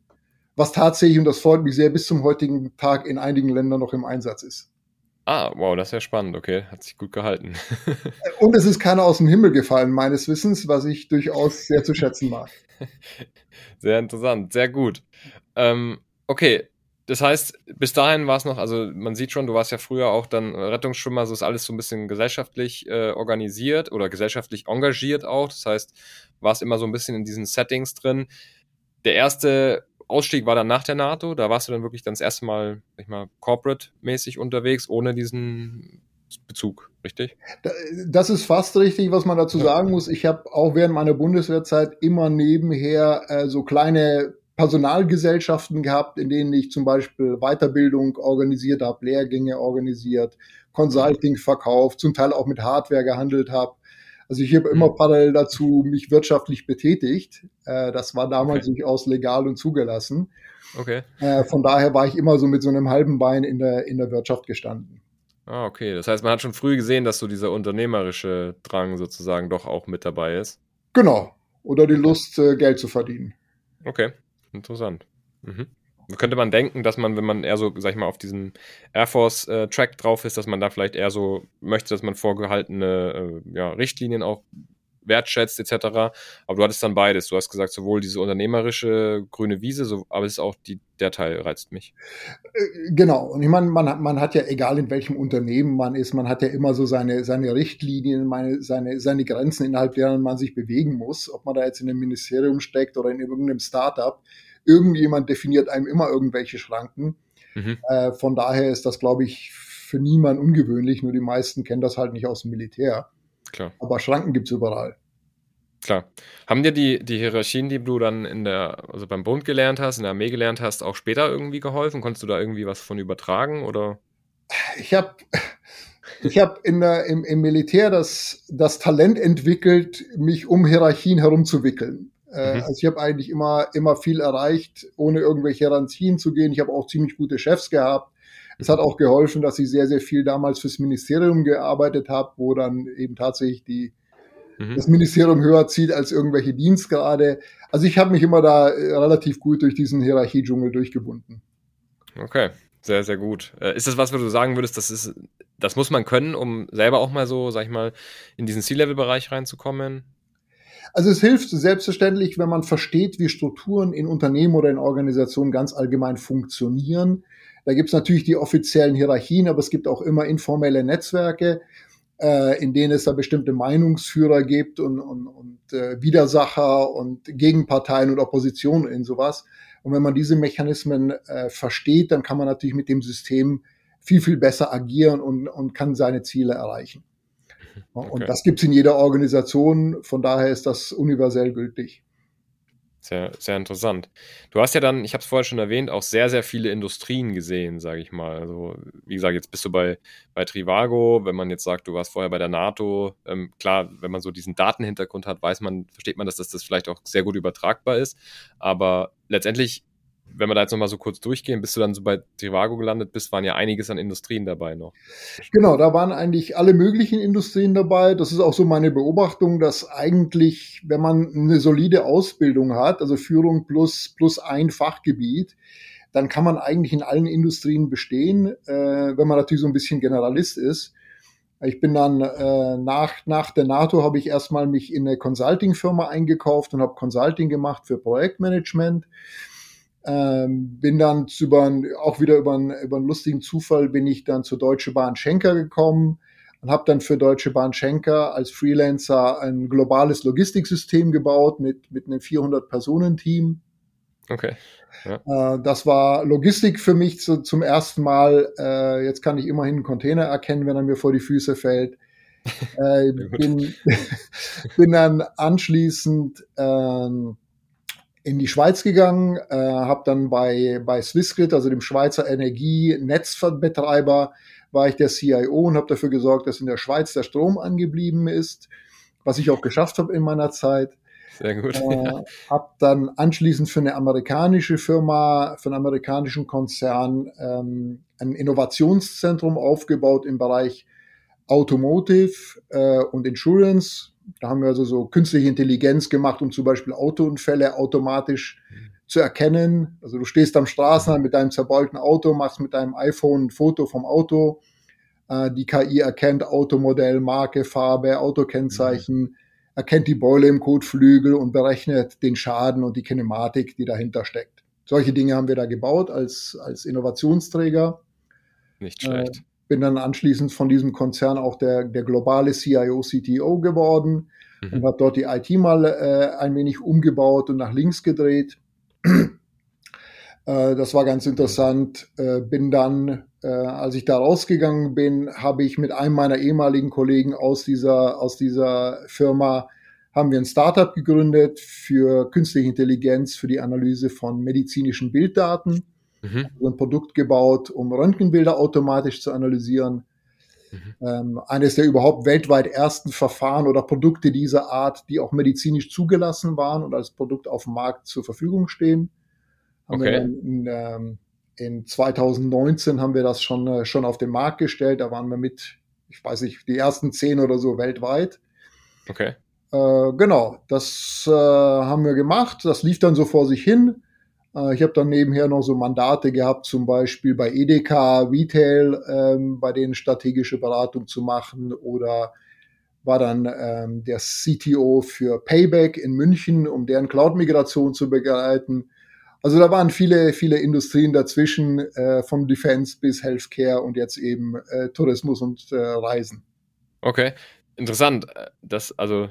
was tatsächlich, und das freut mich sehr, bis zum heutigen Tag in einigen Ländern noch im Einsatz ist. Ah, wow, das ist ja spannend, okay. Hat sich gut gehalten. und es ist keiner aus dem Himmel gefallen, meines Wissens, was ich durchaus sehr zu schätzen mag. Sehr interessant, sehr gut. Ähm, okay, das heißt, bis dahin war es noch, also man sieht schon, du warst ja früher auch dann Rettungsschwimmer, so ist alles so ein bisschen gesellschaftlich äh, organisiert oder gesellschaftlich engagiert auch. Das heißt, warst immer so ein bisschen in diesen Settings drin. Der erste Ausstieg war dann nach der NATO. Da warst du dann wirklich dann das erste Mal, sag ich mal, corporate-mäßig unterwegs, ohne diesen Bezug, richtig? Das ist fast richtig, was man dazu sagen muss. Ich habe auch während meiner Bundeswehrzeit immer nebenher äh, so kleine Personalgesellschaften gehabt, in denen ich zum Beispiel Weiterbildung organisiert habe, Lehrgänge organisiert, Consulting verkauft, zum Teil auch mit Hardware gehandelt habe. Also ich habe immer mhm. parallel dazu mich wirtschaftlich betätigt. Äh, das war damals okay. durchaus legal und zugelassen. Okay. Äh, von daher war ich immer so mit so einem halben Bein in der, in der Wirtschaft gestanden. Ah, okay. Das heißt, man hat schon früh gesehen, dass so dieser unternehmerische Drang sozusagen doch auch mit dabei ist. Genau. Oder die Lust, äh, Geld zu verdienen. Okay, interessant. Mhm könnte man denken, dass man, wenn man eher so, sag ich mal, auf diesem Air Force-Track äh, drauf ist, dass man da vielleicht eher so möchte, dass man vorgehaltene äh, ja, Richtlinien auch wertschätzt, etc. Aber du hattest dann beides. Du hast gesagt, sowohl diese unternehmerische grüne Wiese, so, aber es ist auch die, der Teil reizt mich. Äh, genau. Und ich meine, man, man hat ja, egal in welchem Unternehmen man ist, man hat ja immer so seine, seine Richtlinien, meine, seine, seine Grenzen, innerhalb deren man sich bewegen muss. Ob man da jetzt in einem Ministerium steckt oder in irgendeinem Startup irgendjemand definiert einem immer irgendwelche Schranken. Mhm. Äh, von daher ist das, glaube ich, für niemanden ungewöhnlich, nur die meisten kennen das halt nicht aus dem Militär. Klar. Aber Schranken gibt es überall. Klar. Haben dir die, die Hierarchien, die du dann in der, also beim Bund gelernt hast, in der Armee gelernt hast, auch später irgendwie geholfen? Konntest du da irgendwie was von übertragen oder? Ich habe ich hab in der, im, im Militär das, das Talent entwickelt, mich um Hierarchien herumzuwickeln. Äh, mhm. Also ich habe eigentlich immer, immer viel erreicht, ohne irgendwelche Hierarchien zu gehen. Ich habe auch ziemlich gute Chefs gehabt. Es hat auch geholfen, dass ich sehr, sehr viel damals fürs Ministerium gearbeitet habe, wo dann eben tatsächlich die, mhm. das Ministerium höher zieht als irgendwelche Dienstgrade. Also ich habe mich immer da äh, relativ gut durch diesen Hierarchiedschungel durchgebunden. Okay, sehr, sehr gut. Äh, ist das was, wo du sagen würdest, das ist, das muss man können, um selber auch mal so, sag ich mal, in diesen C-Level-Bereich reinzukommen? Also es hilft selbstverständlich, wenn man versteht, wie Strukturen in Unternehmen oder in Organisationen ganz allgemein funktionieren. Da gibt es natürlich die offiziellen Hierarchien, aber es gibt auch immer informelle Netzwerke, äh, in denen es da bestimmte Meinungsführer gibt und, und, und äh, Widersacher und Gegenparteien und Opposition in sowas. Und wenn man diese Mechanismen äh, versteht, dann kann man natürlich mit dem System viel, viel besser agieren und, und kann seine Ziele erreichen. Okay. Und das gibt es in jeder Organisation, von daher ist das universell gültig. Sehr, sehr interessant. Du hast ja dann, ich habe es vorher schon erwähnt, auch sehr, sehr viele Industrien gesehen, sage ich mal. Also, wie gesagt, jetzt bist du bei, bei Trivago, wenn man jetzt sagt, du warst vorher bei der NATO. Ähm, klar, wenn man so diesen Datenhintergrund hat, weiß man, versteht man, dass das, das vielleicht auch sehr gut übertragbar ist. Aber letztendlich wenn wir da jetzt nochmal so kurz durchgehen, bis du dann so bei Trivago gelandet bist, waren ja einiges an Industrien dabei noch. Genau, da waren eigentlich alle möglichen Industrien dabei. Das ist auch so meine Beobachtung, dass eigentlich, wenn man eine solide Ausbildung hat, also Führung plus, plus ein Fachgebiet, dann kann man eigentlich in allen Industrien bestehen, äh, wenn man natürlich so ein bisschen Generalist ist. Ich bin dann äh, nach, nach der NATO habe ich erstmal mich in eine Consulting-Firma eingekauft und habe Consulting gemacht für Projektmanagement. Ähm, bin dann über, auch wieder über, einen, über einen lustigen Zufall bin ich dann zur Deutsche Bahn Schenker gekommen und habe dann für Deutsche Bahn Schenker als Freelancer ein globales Logistiksystem gebaut mit, mit einem 400-Personen-Team. Okay. Ja. Äh, das war Logistik für mich zu, zum ersten Mal. Äh, jetzt kann ich immerhin einen Container erkennen, wenn er mir vor die Füße fällt. äh, bin, bin dann anschließend ähm, in die Schweiz gegangen, äh, habe dann bei, bei Swissgrid, also dem Schweizer Energienetzbetreiber, war ich der CIO und habe dafür gesorgt, dass in der Schweiz der Strom angeblieben ist, was ich auch geschafft habe in meiner Zeit. Sehr gut. Äh, habe dann anschließend für eine amerikanische Firma, für einen amerikanischen Konzern ähm, ein Innovationszentrum aufgebaut im Bereich Automotive äh, und Insurance, da haben wir also so künstliche Intelligenz gemacht, um zum Beispiel Autounfälle automatisch zu erkennen. Also du stehst am Straßenrand mit deinem zerbeulten Auto, machst mit deinem iPhone ein Foto vom Auto. Äh, die KI erkennt Automodell, Marke, Farbe, Autokennzeichen, mhm. erkennt die Beule im Kotflügel und berechnet den Schaden und die Kinematik, die dahinter steckt. Solche Dinge haben wir da gebaut als, als Innovationsträger. Nicht schlecht. Äh, bin dann anschließend von diesem Konzern auch der, der globale CIO, CTO geworden mhm. und habe dort die IT mal äh, ein wenig umgebaut und nach links gedreht. äh, das war ganz interessant. Äh, bin dann, äh, als ich da rausgegangen bin, habe ich mit einem meiner ehemaligen Kollegen aus dieser, aus dieser Firma haben wir ein Startup gegründet für künstliche Intelligenz, für die Analyse von medizinischen Bilddaten mhm. so ein Produkt gebaut, um Röntgenbilder automatisch zu analysieren. Mhm. Ähm, eines der überhaupt weltweit ersten Verfahren oder Produkte dieser Art, die auch medizinisch zugelassen waren und als Produkt auf dem Markt zur Verfügung stehen. Haben okay. wir dann in, ähm, in 2019 haben wir das schon, äh, schon auf den Markt gestellt. Da waren wir mit, ich weiß nicht, die ersten zehn oder so weltweit. Okay. Äh, genau, das äh, haben wir gemacht. Das lief dann so vor sich hin. Äh, ich habe dann nebenher noch so Mandate gehabt, zum Beispiel bei Edeka Retail, ähm, bei denen strategische Beratung zu machen oder war dann ähm, der CTO für Payback in München, um deren Cloud-Migration zu begleiten. Also da waren viele, viele Industrien dazwischen, äh, vom Defense bis Healthcare und jetzt eben äh, Tourismus und äh, Reisen. Okay, interessant. Das, also,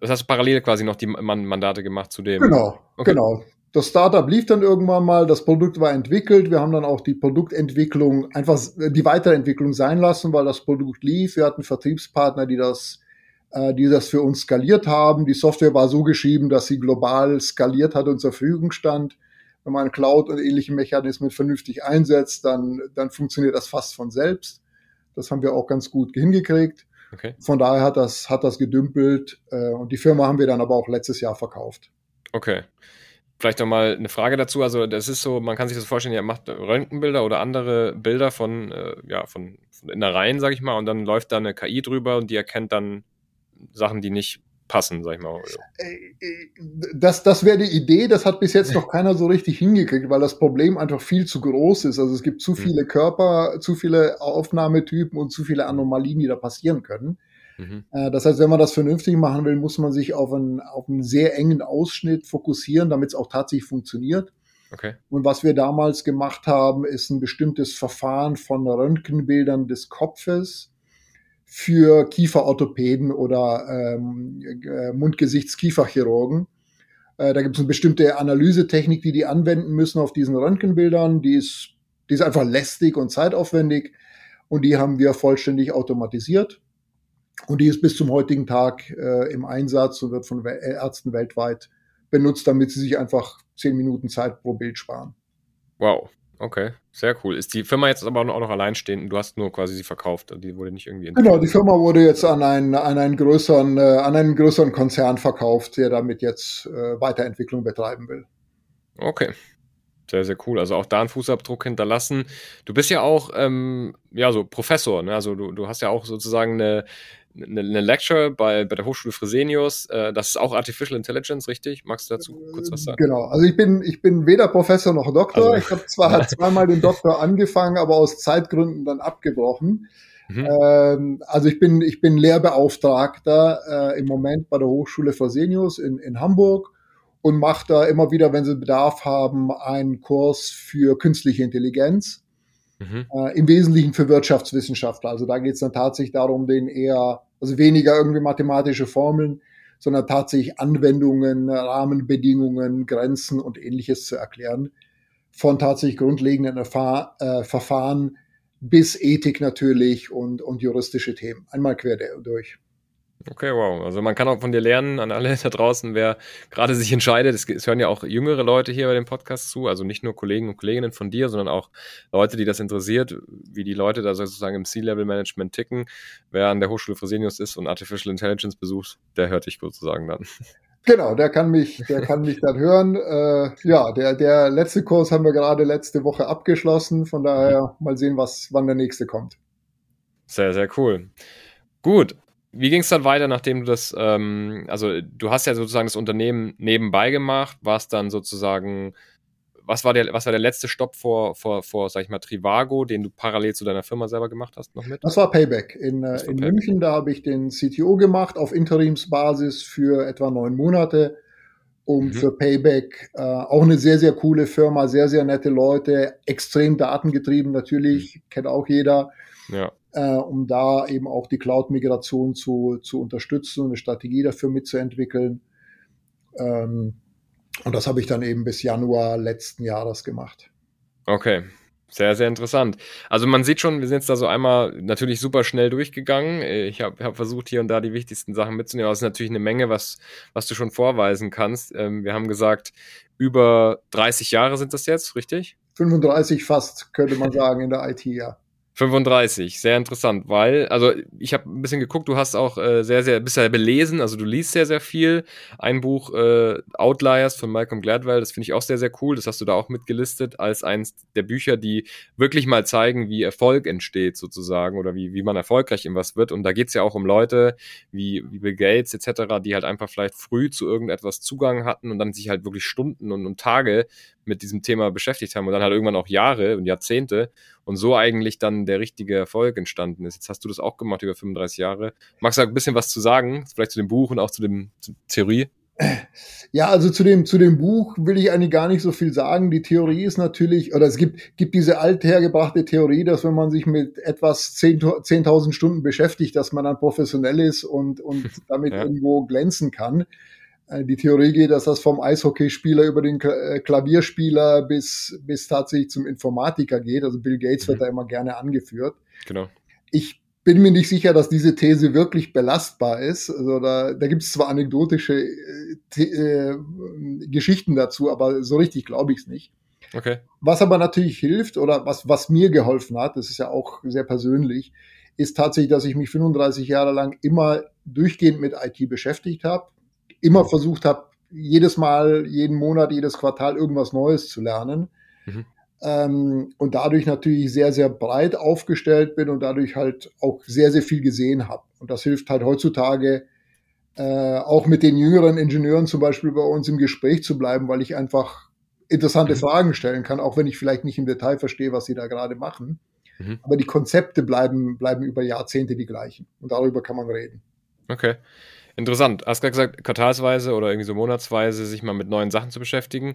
das hast du parallel quasi noch die Mandate gemacht zu dem. Genau, okay. genau das Startup lief dann irgendwann mal, das Produkt war entwickelt, wir haben dann auch die Produktentwicklung, einfach die Weiterentwicklung sein lassen, weil das Produkt lief. Wir hatten Vertriebspartner, die das äh, die das für uns skaliert haben. Die Software war so geschrieben, dass sie global skaliert hat und zur Verfügung stand. Wenn man Cloud und ähnliche Mechanismen vernünftig einsetzt, dann, dann funktioniert das fast von selbst. Das haben wir auch ganz gut hingekriegt. Okay. Von daher hat das, hat das gedümpelt äh, und die Firma haben wir dann aber auch letztes Jahr verkauft. Okay. Vielleicht noch mal eine Frage dazu. Also das ist so, man kann sich das vorstellen, ihr macht Röntgenbilder oder andere Bilder von, äh, ja, von, von Innereien, sage ich mal, und dann läuft da eine KI drüber und die erkennt dann Sachen, die nicht passen, sag ich mal. Äh, äh, das, das wäre die Idee, das hat bis jetzt noch keiner so richtig hingekriegt, weil das Problem einfach viel zu groß ist. Also es gibt zu hm. viele Körper, zu viele Aufnahmetypen und zu viele Anomalien, die da passieren können. Mhm. Äh, das heißt, wenn man das vernünftig machen will, muss man sich auf einen, auf einen sehr engen Ausschnitt fokussieren, damit es auch tatsächlich funktioniert. Okay. Und was wir damals gemacht haben, ist ein bestimmtes Verfahren von Röntgenbildern des Kopfes für Kieferorthopäden oder ähm, äh, Mund-Gesichts-Kieferchirurgen. Äh, da gibt es eine bestimmte Analysetechnik, die die anwenden müssen auf diesen Röntgenbildern. Die ist, die ist einfach lästig und zeitaufwendig und die haben wir vollständig automatisiert. Und die ist bis zum heutigen Tag äh, im Einsatz und wird von Ärzten weltweit benutzt, damit sie sich einfach zehn Minuten Zeit pro Bild sparen. Wow, okay, sehr cool. Ist die Firma jetzt aber auch noch alleinstehend? Du hast nur quasi sie verkauft, die wurde nicht irgendwie. Genau, die Firma wurde jetzt an einen, an einen größeren, äh, an einen größeren Konzern verkauft, der damit jetzt äh, Weiterentwicklung betreiben will. Okay, sehr, sehr cool. Also auch da einen Fußabdruck hinterlassen. Du bist ja auch, ähm, ja, so Professor, ne? Also du, du hast ja auch sozusagen eine, eine, eine Lecture bei, bei der Hochschule Fresenius. Äh, das ist auch Artificial Intelligence, richtig? Magst du dazu kurz was sagen? Genau. Also ich bin, ich bin weder Professor noch Doktor. Also, ich habe zwar zweimal den Doktor angefangen, aber aus Zeitgründen dann abgebrochen. Mhm. Ähm, also ich bin, ich bin Lehrbeauftragter äh, im Moment bei der Hochschule Fresenius in, in Hamburg und mache da immer wieder, wenn sie Bedarf haben, einen Kurs für künstliche Intelligenz. Mhm. Äh, Im Wesentlichen für Wirtschaftswissenschaftler. Also da geht es dann tatsächlich darum, den eher, also weniger irgendwie mathematische Formeln, sondern tatsächlich Anwendungen, Rahmenbedingungen, Grenzen und ähnliches zu erklären. Von tatsächlich grundlegenden Erfahr äh, Verfahren bis Ethik natürlich und, und juristische Themen. Einmal quer durch. Okay, wow. Also man kann auch von dir lernen, an alle da draußen, wer gerade sich entscheidet. Es, hören ja auch jüngere Leute hier bei dem Podcast zu, also nicht nur Kollegen und Kolleginnen von dir, sondern auch Leute, die das interessiert, wie die Leute da sozusagen im C-Level-Management ticken. Wer an der Hochschule Fresenius ist und Artificial Intelligence besucht, der hört dich sozusagen dann. Genau, der kann mich, der kann mich dann hören. Äh, ja, der, der letzte Kurs haben wir gerade letzte Woche abgeschlossen. Von daher mal sehen, was, wann der nächste kommt. Sehr, sehr cool. Gut, wie ging es dann weiter, nachdem du das, ähm, also du hast ja sozusagen das Unternehmen nebenbei gemacht, warst dann sozusagen, was war der, was war der letzte Stopp vor, vor, vor, sag ich mal, Trivago, den du parallel zu deiner Firma selber gemacht hast noch mit? Das war Payback in, äh, in Payback. München, da habe ich den CTO gemacht auf Interimsbasis für etwa neun Monate, um mhm. für Payback äh, auch eine sehr, sehr coole Firma, sehr, sehr nette Leute, extrem datengetrieben natürlich, mhm. kennt auch jeder. Ja äh, um da eben auch die Cloud-Migration zu, zu unterstützen und eine Strategie dafür mitzuentwickeln. Ähm, und das habe ich dann eben bis Januar letzten Jahres gemacht. Okay, sehr, sehr interessant. Also man sieht schon, wir sind jetzt da so einmal natürlich super schnell durchgegangen. Ich habe hab versucht, hier und da die wichtigsten Sachen mitzunehmen. Aber es ist natürlich eine Menge, was, was du schon vorweisen kannst. Ähm, wir haben gesagt, über 30 Jahre sind das jetzt, richtig? 35 fast, könnte man sagen, in der IT, ja. 35, sehr interessant, weil, also ich habe ein bisschen geguckt, du hast auch äh, sehr, sehr, bist ja belesen, also du liest sehr, sehr viel. Ein Buch, äh, Outliers von Malcolm Gladwell, das finde ich auch sehr, sehr cool. Das hast du da auch mitgelistet als eins der Bücher, die wirklich mal zeigen, wie Erfolg entsteht sozusagen oder wie, wie man erfolgreich in was wird. Und da geht's ja auch um Leute wie, wie Bill Gates etc., die halt einfach vielleicht früh zu irgendetwas Zugang hatten und dann sich halt wirklich Stunden und, und Tage mit diesem Thema beschäftigt haben und dann halt irgendwann auch Jahre und Jahrzehnte und so eigentlich dann der richtige Erfolg entstanden ist. Jetzt hast du das auch gemacht über 35 Jahre. Magst du ein bisschen was zu sagen, vielleicht zu dem Buch und auch zu dem zu Theorie? Ja, also zu dem, zu dem Buch will ich eigentlich gar nicht so viel sagen. Die Theorie ist natürlich, oder es gibt, gibt diese althergebrachte Theorie, dass wenn man sich mit etwas 10.000 10 Stunden beschäftigt, dass man dann professionell ist und, und damit ja. irgendwo glänzen kann. Äh, die Theorie geht, dass das vom Eishockeyspieler über den äh, Klavierspieler bis, bis tatsächlich zum Informatiker geht. Also Bill Gates mhm. wird da immer gerne angeführt. Genau. Ich bin mir nicht sicher, dass diese These wirklich belastbar ist. Also da, da gibt es zwar anekdotische äh, äh, Geschichten dazu, aber so richtig glaube ich es nicht. Okay. Was aber natürlich hilft oder was, was mir geholfen hat, das ist ja auch sehr persönlich, ist tatsächlich, dass ich mich 35 Jahre lang immer durchgehend mit IT beschäftigt habe, immer versucht habe, jedes Mal, jeden Monat, jedes Quartal irgendwas Neues zu lernen. Mhm. Ähm, und dadurch natürlich sehr, sehr breit aufgestellt bin und dadurch halt auch sehr, sehr viel gesehen habe. Und das hilft halt heutzutage äh, auch mit den jüngeren Ingenieuren zum Beispiel bei uns im Gespräch zu bleiben, weil ich einfach interessante mhm. Fragen stellen kann, auch wenn ich vielleicht nicht im Detail verstehe, was sie da gerade machen. Mhm. Aber die Konzepte bleiben, bleiben über Jahrzehnte die gleichen. Und darüber kann man reden. Okay. Interessant. Hast gerade gesagt, quartalsweise oder irgendwie so monatsweise sich mal mit neuen Sachen zu beschäftigen.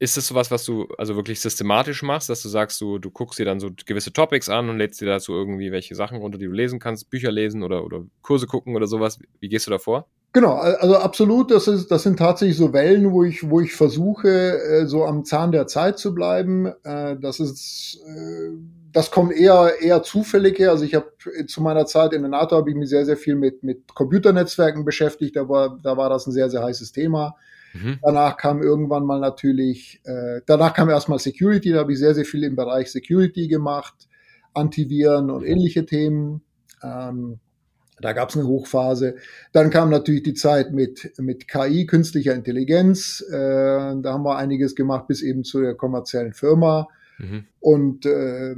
Ist das sowas, was du also wirklich systematisch machst, dass du sagst, du, du guckst dir dann so gewisse Topics an und lädst dir dazu irgendwie welche Sachen runter, die du lesen kannst, Bücher lesen oder, oder Kurse gucken oder sowas? Wie gehst du da vor? Genau, also absolut, das, ist, das sind tatsächlich so Wellen, wo ich, wo ich versuche, äh, so am Zahn der Zeit zu bleiben. Äh, das ist, äh, das kommt eher, eher zufällig her. Also ich habe zu meiner Zeit in der NATO habe ich mich sehr, sehr viel mit, mit Computernetzwerken beschäftigt. Da war, da war das ein sehr, sehr heißes Thema. Mhm. Danach kam irgendwann mal natürlich, äh, danach kam erstmal Security, da habe ich sehr, sehr viel im Bereich Security gemacht, Antiviren und mhm. ähnliche Themen. Ähm, da gab es eine Hochphase. Dann kam natürlich die Zeit mit, mit KI, künstlicher Intelligenz. Äh, da haben wir einiges gemacht bis eben zu der kommerziellen Firma. Mhm. Und äh,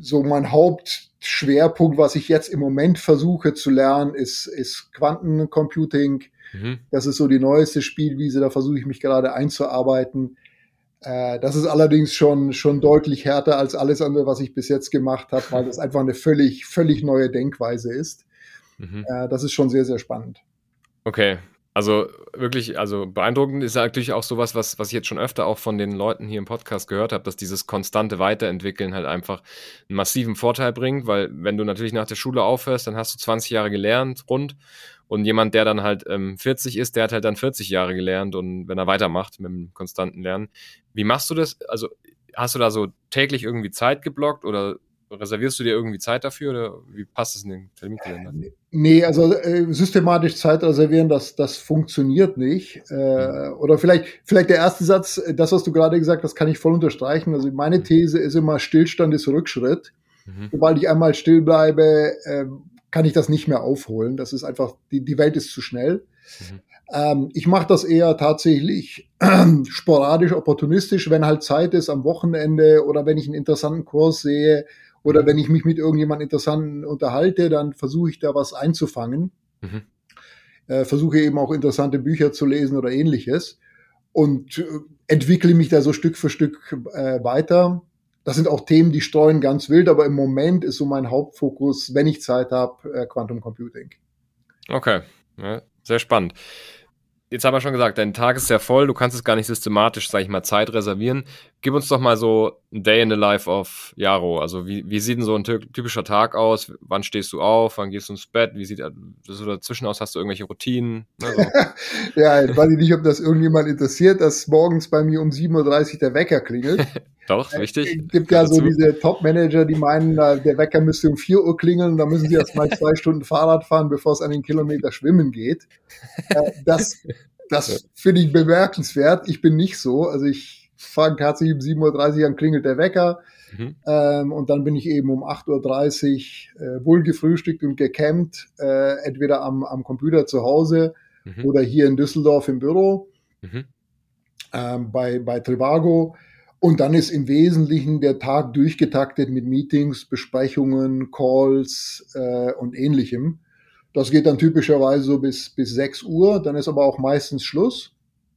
so mein Hauptschwerpunkt, was ich jetzt im Moment versuche zu lernen, ist, ist Quantencomputing. Mhm. Das ist so die neueste Spielwiese, da versuche ich mich gerade einzuarbeiten. Äh, das ist allerdings schon, schon deutlich härter als alles andere, was ich bis jetzt gemacht habe, weil das einfach eine völlig, völlig neue Denkweise ist. Mhm. Äh, das ist schon sehr, sehr spannend. Okay. Also wirklich, also beeindruckend ist natürlich auch sowas, was, was ich jetzt schon öfter auch von den Leuten hier im Podcast gehört habe, dass dieses konstante Weiterentwickeln halt einfach einen massiven Vorteil bringt, weil wenn du natürlich nach der Schule aufhörst, dann hast du 20 Jahre gelernt rund und jemand, der dann halt ähm, 40 ist, der hat halt dann 40 Jahre gelernt und wenn er weitermacht mit dem konstanten Lernen. Wie machst du das? Also hast du da so täglich irgendwie Zeit geblockt oder reservierst du dir irgendwie Zeit dafür oder wie passt es in den Terminkalender? Nee, also äh, systematisch Zeit reservieren, das, das funktioniert nicht. Äh, mhm. Oder vielleicht, vielleicht der erste Satz, äh, das, was du gerade gesagt hast, kann ich voll unterstreichen. Also meine mhm. These ist immer, Stillstand ist Rückschritt. Mhm. Sobald ich einmal still bleibe, äh, kann ich das nicht mehr aufholen. Das ist einfach, die, die Welt ist zu schnell. Mhm. Ähm, ich mache das eher tatsächlich sporadisch, opportunistisch, wenn halt Zeit ist am Wochenende oder wenn ich einen interessanten Kurs sehe oder mhm. wenn ich mich mit irgendjemand Interessanten unterhalte, dann versuche ich da was einzufangen. Mhm. Äh, versuche eben auch interessante Bücher zu lesen oder ähnliches und äh, entwickle mich da so Stück für Stück äh, weiter. Das sind auch Themen, die streuen ganz wild, aber im Moment ist so mein Hauptfokus, wenn ich Zeit habe, äh, Quantum Computing. Okay, ja, sehr spannend. Jetzt haben wir schon gesagt, dein Tag ist sehr voll, du kannst es gar nicht systematisch, sag ich mal, Zeit reservieren. Gib uns doch mal so Day in the Life of Jaro. Also wie, wie sieht denn so ein typischer Tag aus? Wann stehst du auf? Wann gehst du ins Bett? Wie sieht das so dazwischen aus? Hast du irgendwelche Routinen? Also. ja, ich weiß nicht, ob das irgendjemand interessiert, dass morgens bei mir um 7.30 Uhr der Wecker klingelt. Doch, richtig. Es gibt ja so diese Top-Manager, die meinen, der Wecker müsste um 4 Uhr klingeln, da müssen sie erst mal zwei Stunden Fahrrad fahren, bevor es an den Kilometer schwimmen geht. Äh, das das finde ich bemerkenswert. Ich bin nicht so. Also ich fange tatsächlich um 7.30 Uhr an, klingelt der Wecker. Mhm. Ähm, und dann bin ich eben um 8.30 Uhr äh, wohl gefrühstückt und gecampt, äh, entweder am, am Computer zu Hause mhm. oder hier in Düsseldorf im Büro mhm. ähm, bei, bei Trivago. Und dann ist im Wesentlichen der Tag durchgetaktet mit Meetings, Besprechungen, Calls äh, und ähnlichem. Das geht dann typischerweise so bis, bis 6 Uhr, dann ist aber auch meistens Schluss.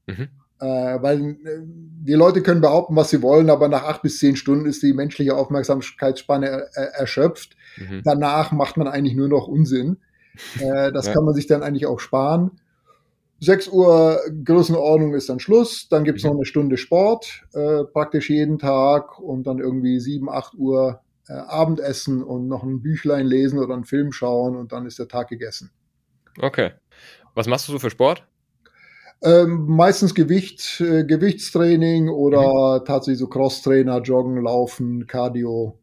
Mhm. Äh, weil äh, die Leute können behaupten, was sie wollen, aber nach acht bis zehn Stunden ist die menschliche Aufmerksamkeitsspanne er, er, erschöpft. Mhm. Danach macht man eigentlich nur noch Unsinn. Äh, das ja. kann man sich dann eigentlich auch sparen. 6 Uhr Größenordnung ist dann Schluss, dann gibt's mhm. noch eine Stunde Sport, äh, praktisch jeden Tag und dann irgendwie 7, 8 Uhr äh, Abendessen und noch ein Büchlein lesen oder einen Film schauen und dann ist der Tag gegessen. Okay. Was machst du so für Sport? Ähm, meistens Gewicht, äh, Gewichtstraining oder mhm. tatsächlich so Crosstrainer, Joggen, Laufen, Cardio.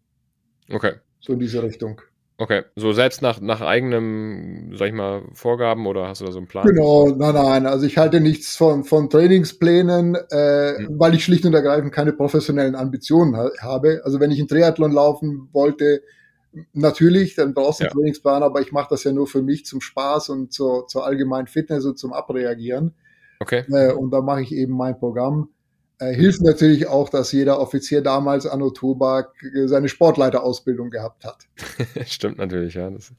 Okay. So in diese Richtung. Okay, so selbst nach, nach eigenem, sag ich mal, Vorgaben oder hast du da so einen Plan? Genau, nein, nein, also ich halte nichts von, von Trainingsplänen, äh, hm. weil ich schlicht und ergreifend keine professionellen Ambitionen ha habe. Also wenn ich einen Triathlon laufen wollte, natürlich, dann brauchst du einen ja. Trainingsplan, aber ich mache das ja nur für mich zum Spaß und zur, zur allgemeinen Fitness und zum Abreagieren. Okay. Äh, und da mache ich eben mein Programm. Äh, hilft natürlich auch, dass jeder Offizier damals an Tobak äh, seine Sportleiterausbildung gehabt hat. Stimmt natürlich, ja. Das,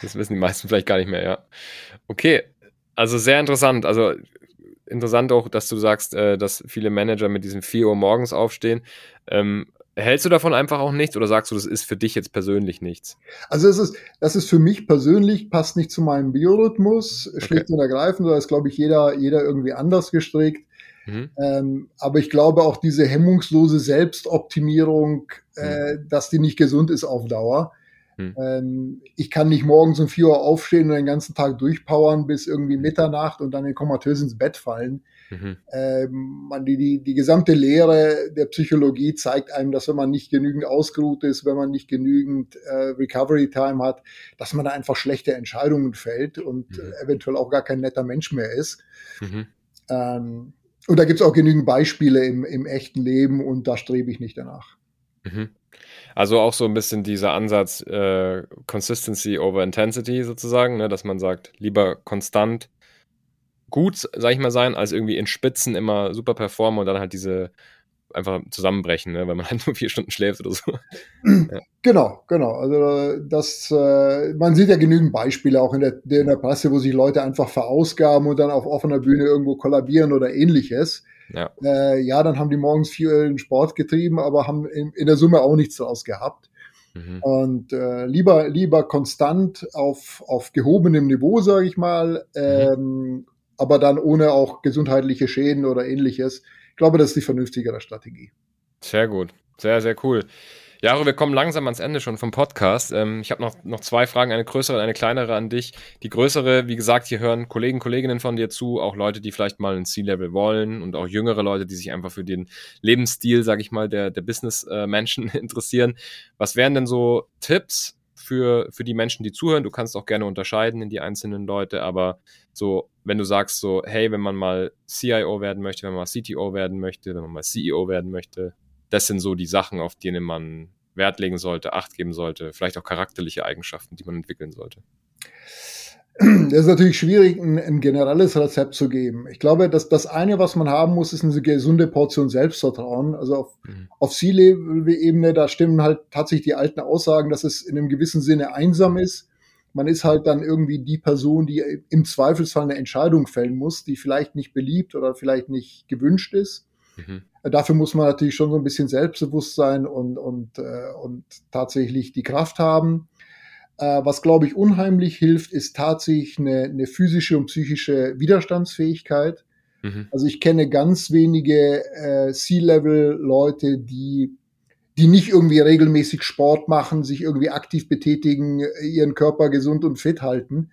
das, wissen die meisten vielleicht gar nicht mehr, ja. Okay, also sehr interessant. Also interessant auch, dass du sagst, äh, dass viele Manager mit diesem 4 Uhr morgens aufstehen. Ähm, hältst du davon einfach auch nichts oder sagst du, das ist für dich jetzt persönlich nichts? Also es ist, das ist für mich persönlich, passt nicht zu meinem Biorhythmus, schlicht okay. und ergreifend, da ist, glaube ich, jeder, jeder irgendwie anders gestrickt. Mhm. Ähm, aber ich glaube auch diese hemmungslose Selbstoptimierung, äh, mhm. dass die nicht gesund ist auf Dauer. Mhm. Ähm, ich kann nicht morgens um 4 Uhr aufstehen und den ganzen Tag durchpowern bis irgendwie Mitternacht und dann in komatös ins Bett fallen. Mhm. Ähm, man, die, die, die gesamte Lehre der Psychologie zeigt einem, dass wenn man nicht genügend ausgeruht ist, wenn man nicht genügend äh, Recovery Time hat, dass man da einfach schlechte Entscheidungen fällt und mhm. eventuell auch gar kein netter Mensch mehr ist. Mhm. Ähm, und da gibt es auch genügend Beispiele im, im echten Leben und da strebe ich nicht danach. Mhm. Also auch so ein bisschen dieser Ansatz äh, Consistency over Intensity sozusagen, ne, dass man sagt, lieber konstant gut, sag ich mal, sein, als irgendwie in Spitzen immer super performen und dann halt diese einfach zusammenbrechen, ne, weil man halt nur vier Stunden schläft oder so. ja. Genau, genau. Also das, äh, man sieht ja genügend Beispiele auch in der, in der Presse, wo sich Leute einfach verausgaben und dann auf offener Bühne irgendwo kollabieren oder ähnliches. Ja, äh, ja dann haben die morgens viel Sport getrieben, aber haben in, in der Summe auch nichts daraus gehabt. Mhm. Und äh, lieber, lieber konstant auf, auf gehobenem Niveau, sage ich mal, mhm. Aber dann ohne auch gesundheitliche Schäden oder ähnliches. Ich glaube, das ist die vernünftigere Strategie. Sehr gut. Sehr, sehr cool. Jaro, wir kommen langsam ans Ende schon vom Podcast. Ähm, ich habe noch, noch zwei Fragen, eine größere und eine kleinere an dich. Die größere, wie gesagt, hier hören Kollegen, Kolleginnen von dir zu, auch Leute, die vielleicht mal ein C-Level wollen und auch jüngere Leute, die sich einfach für den Lebensstil, sage ich mal, der, der Business-Menschen interessieren. Was wären denn so Tipps für, für die Menschen, die zuhören? Du kannst auch gerne unterscheiden in die einzelnen Leute, aber so, wenn du sagst so, hey, wenn man mal CIO werden möchte, wenn man mal CTO werden möchte, wenn man mal CEO werden möchte, das sind so die Sachen, auf denen man Wert legen sollte, Acht geben sollte, vielleicht auch charakterliche Eigenschaften, die man entwickeln sollte. Das ist natürlich schwierig, ein, ein, generelles Rezept zu geben. Ich glaube, dass das eine, was man haben muss, ist eine gesunde Portion Selbstvertrauen. Also auf, mhm. auf C-Level-Ebene, da stimmen halt tatsächlich die alten Aussagen, dass es in einem gewissen Sinne einsam ist man ist halt dann irgendwie die Person, die im Zweifelsfall eine Entscheidung fällen muss, die vielleicht nicht beliebt oder vielleicht nicht gewünscht ist. Mhm. Dafür muss man natürlich schon so ein bisschen selbstbewusst sein und, und, äh, und tatsächlich die Kraft haben. Äh, was, glaube ich, unheimlich hilft, ist tatsächlich eine, eine physische und psychische Widerstandsfähigkeit. Mhm. Also ich kenne ganz wenige äh, C-Level-Leute, die die nicht irgendwie regelmäßig Sport machen, sich irgendwie aktiv betätigen, ihren Körper gesund und fit halten.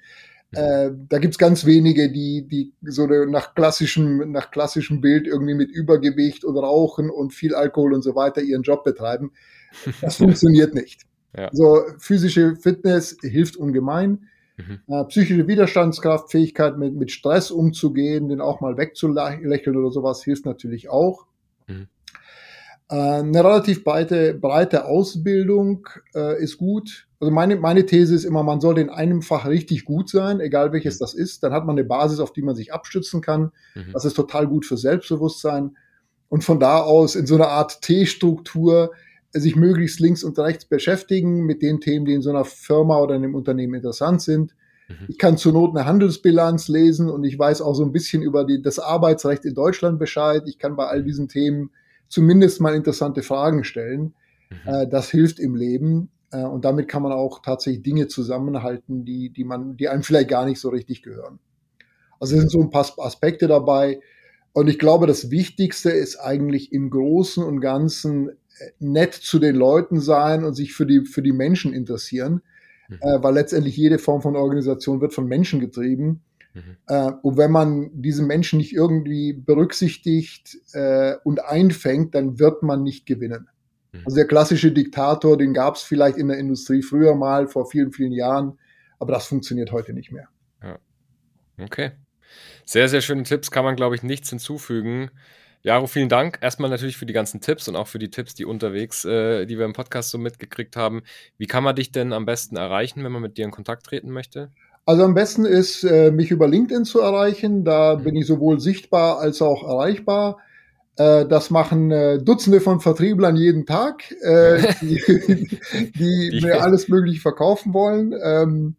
Äh, da gibt's ganz wenige, die, die so nach klassischem, nach klassischem Bild irgendwie mit Übergewicht und Rauchen und viel Alkohol und so weiter ihren Job betreiben. Das funktioniert nicht. Ja. Also physische Fitness hilft ungemein. Mhm. Äh, psychische Widerstandskraft, Fähigkeit mit, mit Stress umzugehen, den auch mal wegzulächeln oder sowas hilft natürlich auch. Mhm. Äh, eine relativ breite, breite Ausbildung äh, ist gut. Also meine, meine These ist immer, man sollte in einem Fach richtig gut sein, egal welches mhm. das ist. Dann hat man eine Basis, auf die man sich abstützen kann. Mhm. Das ist total gut für Selbstbewusstsein. Und von da aus in so einer Art T-Struktur sich möglichst links und rechts beschäftigen mit den Themen, die in so einer Firma oder in einem Unternehmen interessant sind. Mhm. Ich kann zur Not eine Handelsbilanz lesen und ich weiß auch so ein bisschen über die, das Arbeitsrecht in Deutschland Bescheid. Ich kann bei all diesen Themen zumindest mal interessante Fragen stellen. Mhm. Äh, das hilft im Leben. Äh, und damit kann man auch tatsächlich Dinge zusammenhalten, die, die man, die einem vielleicht gar nicht so richtig gehören. Also es sind so ein paar Aspekte dabei. Und ich glaube, das Wichtigste ist eigentlich im Großen und Ganzen äh, nett zu den Leuten sein und sich für die, für die Menschen interessieren. Mhm. Äh, weil letztendlich jede Form von Organisation wird von Menschen getrieben. Mhm. Äh, und wenn man diese Menschen nicht irgendwie berücksichtigt äh, und einfängt, dann wird man nicht gewinnen. Mhm. Also der klassische Diktator, den gab es vielleicht in der Industrie früher mal, vor vielen, vielen Jahren, aber das funktioniert heute nicht mehr. Ja. Okay. Sehr, sehr schöne Tipps, kann man, glaube ich, nichts hinzufügen. Jaro, vielen Dank. Erstmal natürlich für die ganzen Tipps und auch für die Tipps, die unterwegs, äh, die wir im Podcast so mitgekriegt haben. Wie kann man dich denn am besten erreichen, wenn man mit dir in Kontakt treten möchte? Also am besten ist, äh, mich über LinkedIn zu erreichen. Da mhm. bin ich sowohl sichtbar als auch erreichbar. Äh, das machen äh, Dutzende von Vertrieblern jeden Tag, äh, die, die mir alles möglich verkaufen wollen. Ähm,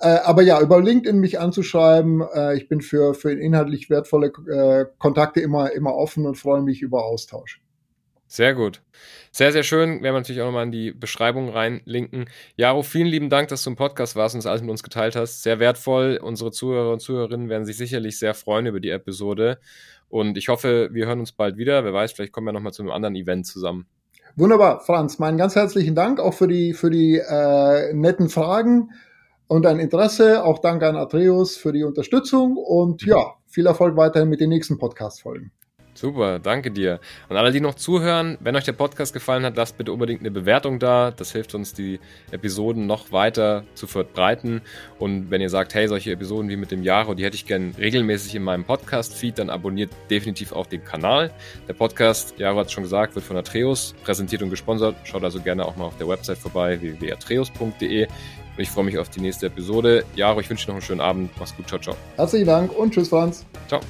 äh, aber ja, über LinkedIn mich anzuschreiben, äh, ich bin für, für inhaltlich wertvolle äh, Kontakte immer, immer offen und freue mich über Austausch. Sehr gut. Sehr, sehr schön. Werden wir natürlich auch nochmal in die Beschreibung reinlinken. Jaro, vielen lieben Dank, dass du im Podcast warst und das alles mit uns geteilt hast. Sehr wertvoll. Unsere Zuhörer und Zuhörerinnen werden sich sicherlich sehr freuen über die Episode. Und ich hoffe, wir hören uns bald wieder. Wer weiß, vielleicht kommen wir nochmal zu einem anderen Event zusammen. Wunderbar, Franz. Meinen ganz herzlichen Dank auch für die, für die äh, netten Fragen und dein Interesse. Auch danke an Atreus für die Unterstützung und ja, viel Erfolg weiterhin mit den nächsten Podcast-Folgen. Super, danke dir. Und alle, die noch zuhören, wenn euch der Podcast gefallen hat, lasst bitte unbedingt eine Bewertung da. Das hilft uns, die Episoden noch weiter zu verbreiten. Und wenn ihr sagt, hey, solche Episoden wie mit dem Jahre, die hätte ich gern regelmäßig in meinem Podcast-Feed, dann abonniert definitiv auch den Kanal. Der Podcast, Jaro hat es schon gesagt, wird von Atreus präsentiert und gesponsert. Schaut also gerne auch mal auf der Website vorbei, www.atreus.de. Ich freue mich auf die nächste Episode. Jaro, ich wünsche dir noch einen schönen Abend. Mach's gut. Ciao, ciao. Herzlichen Dank und tschüss, Franz. Ciao.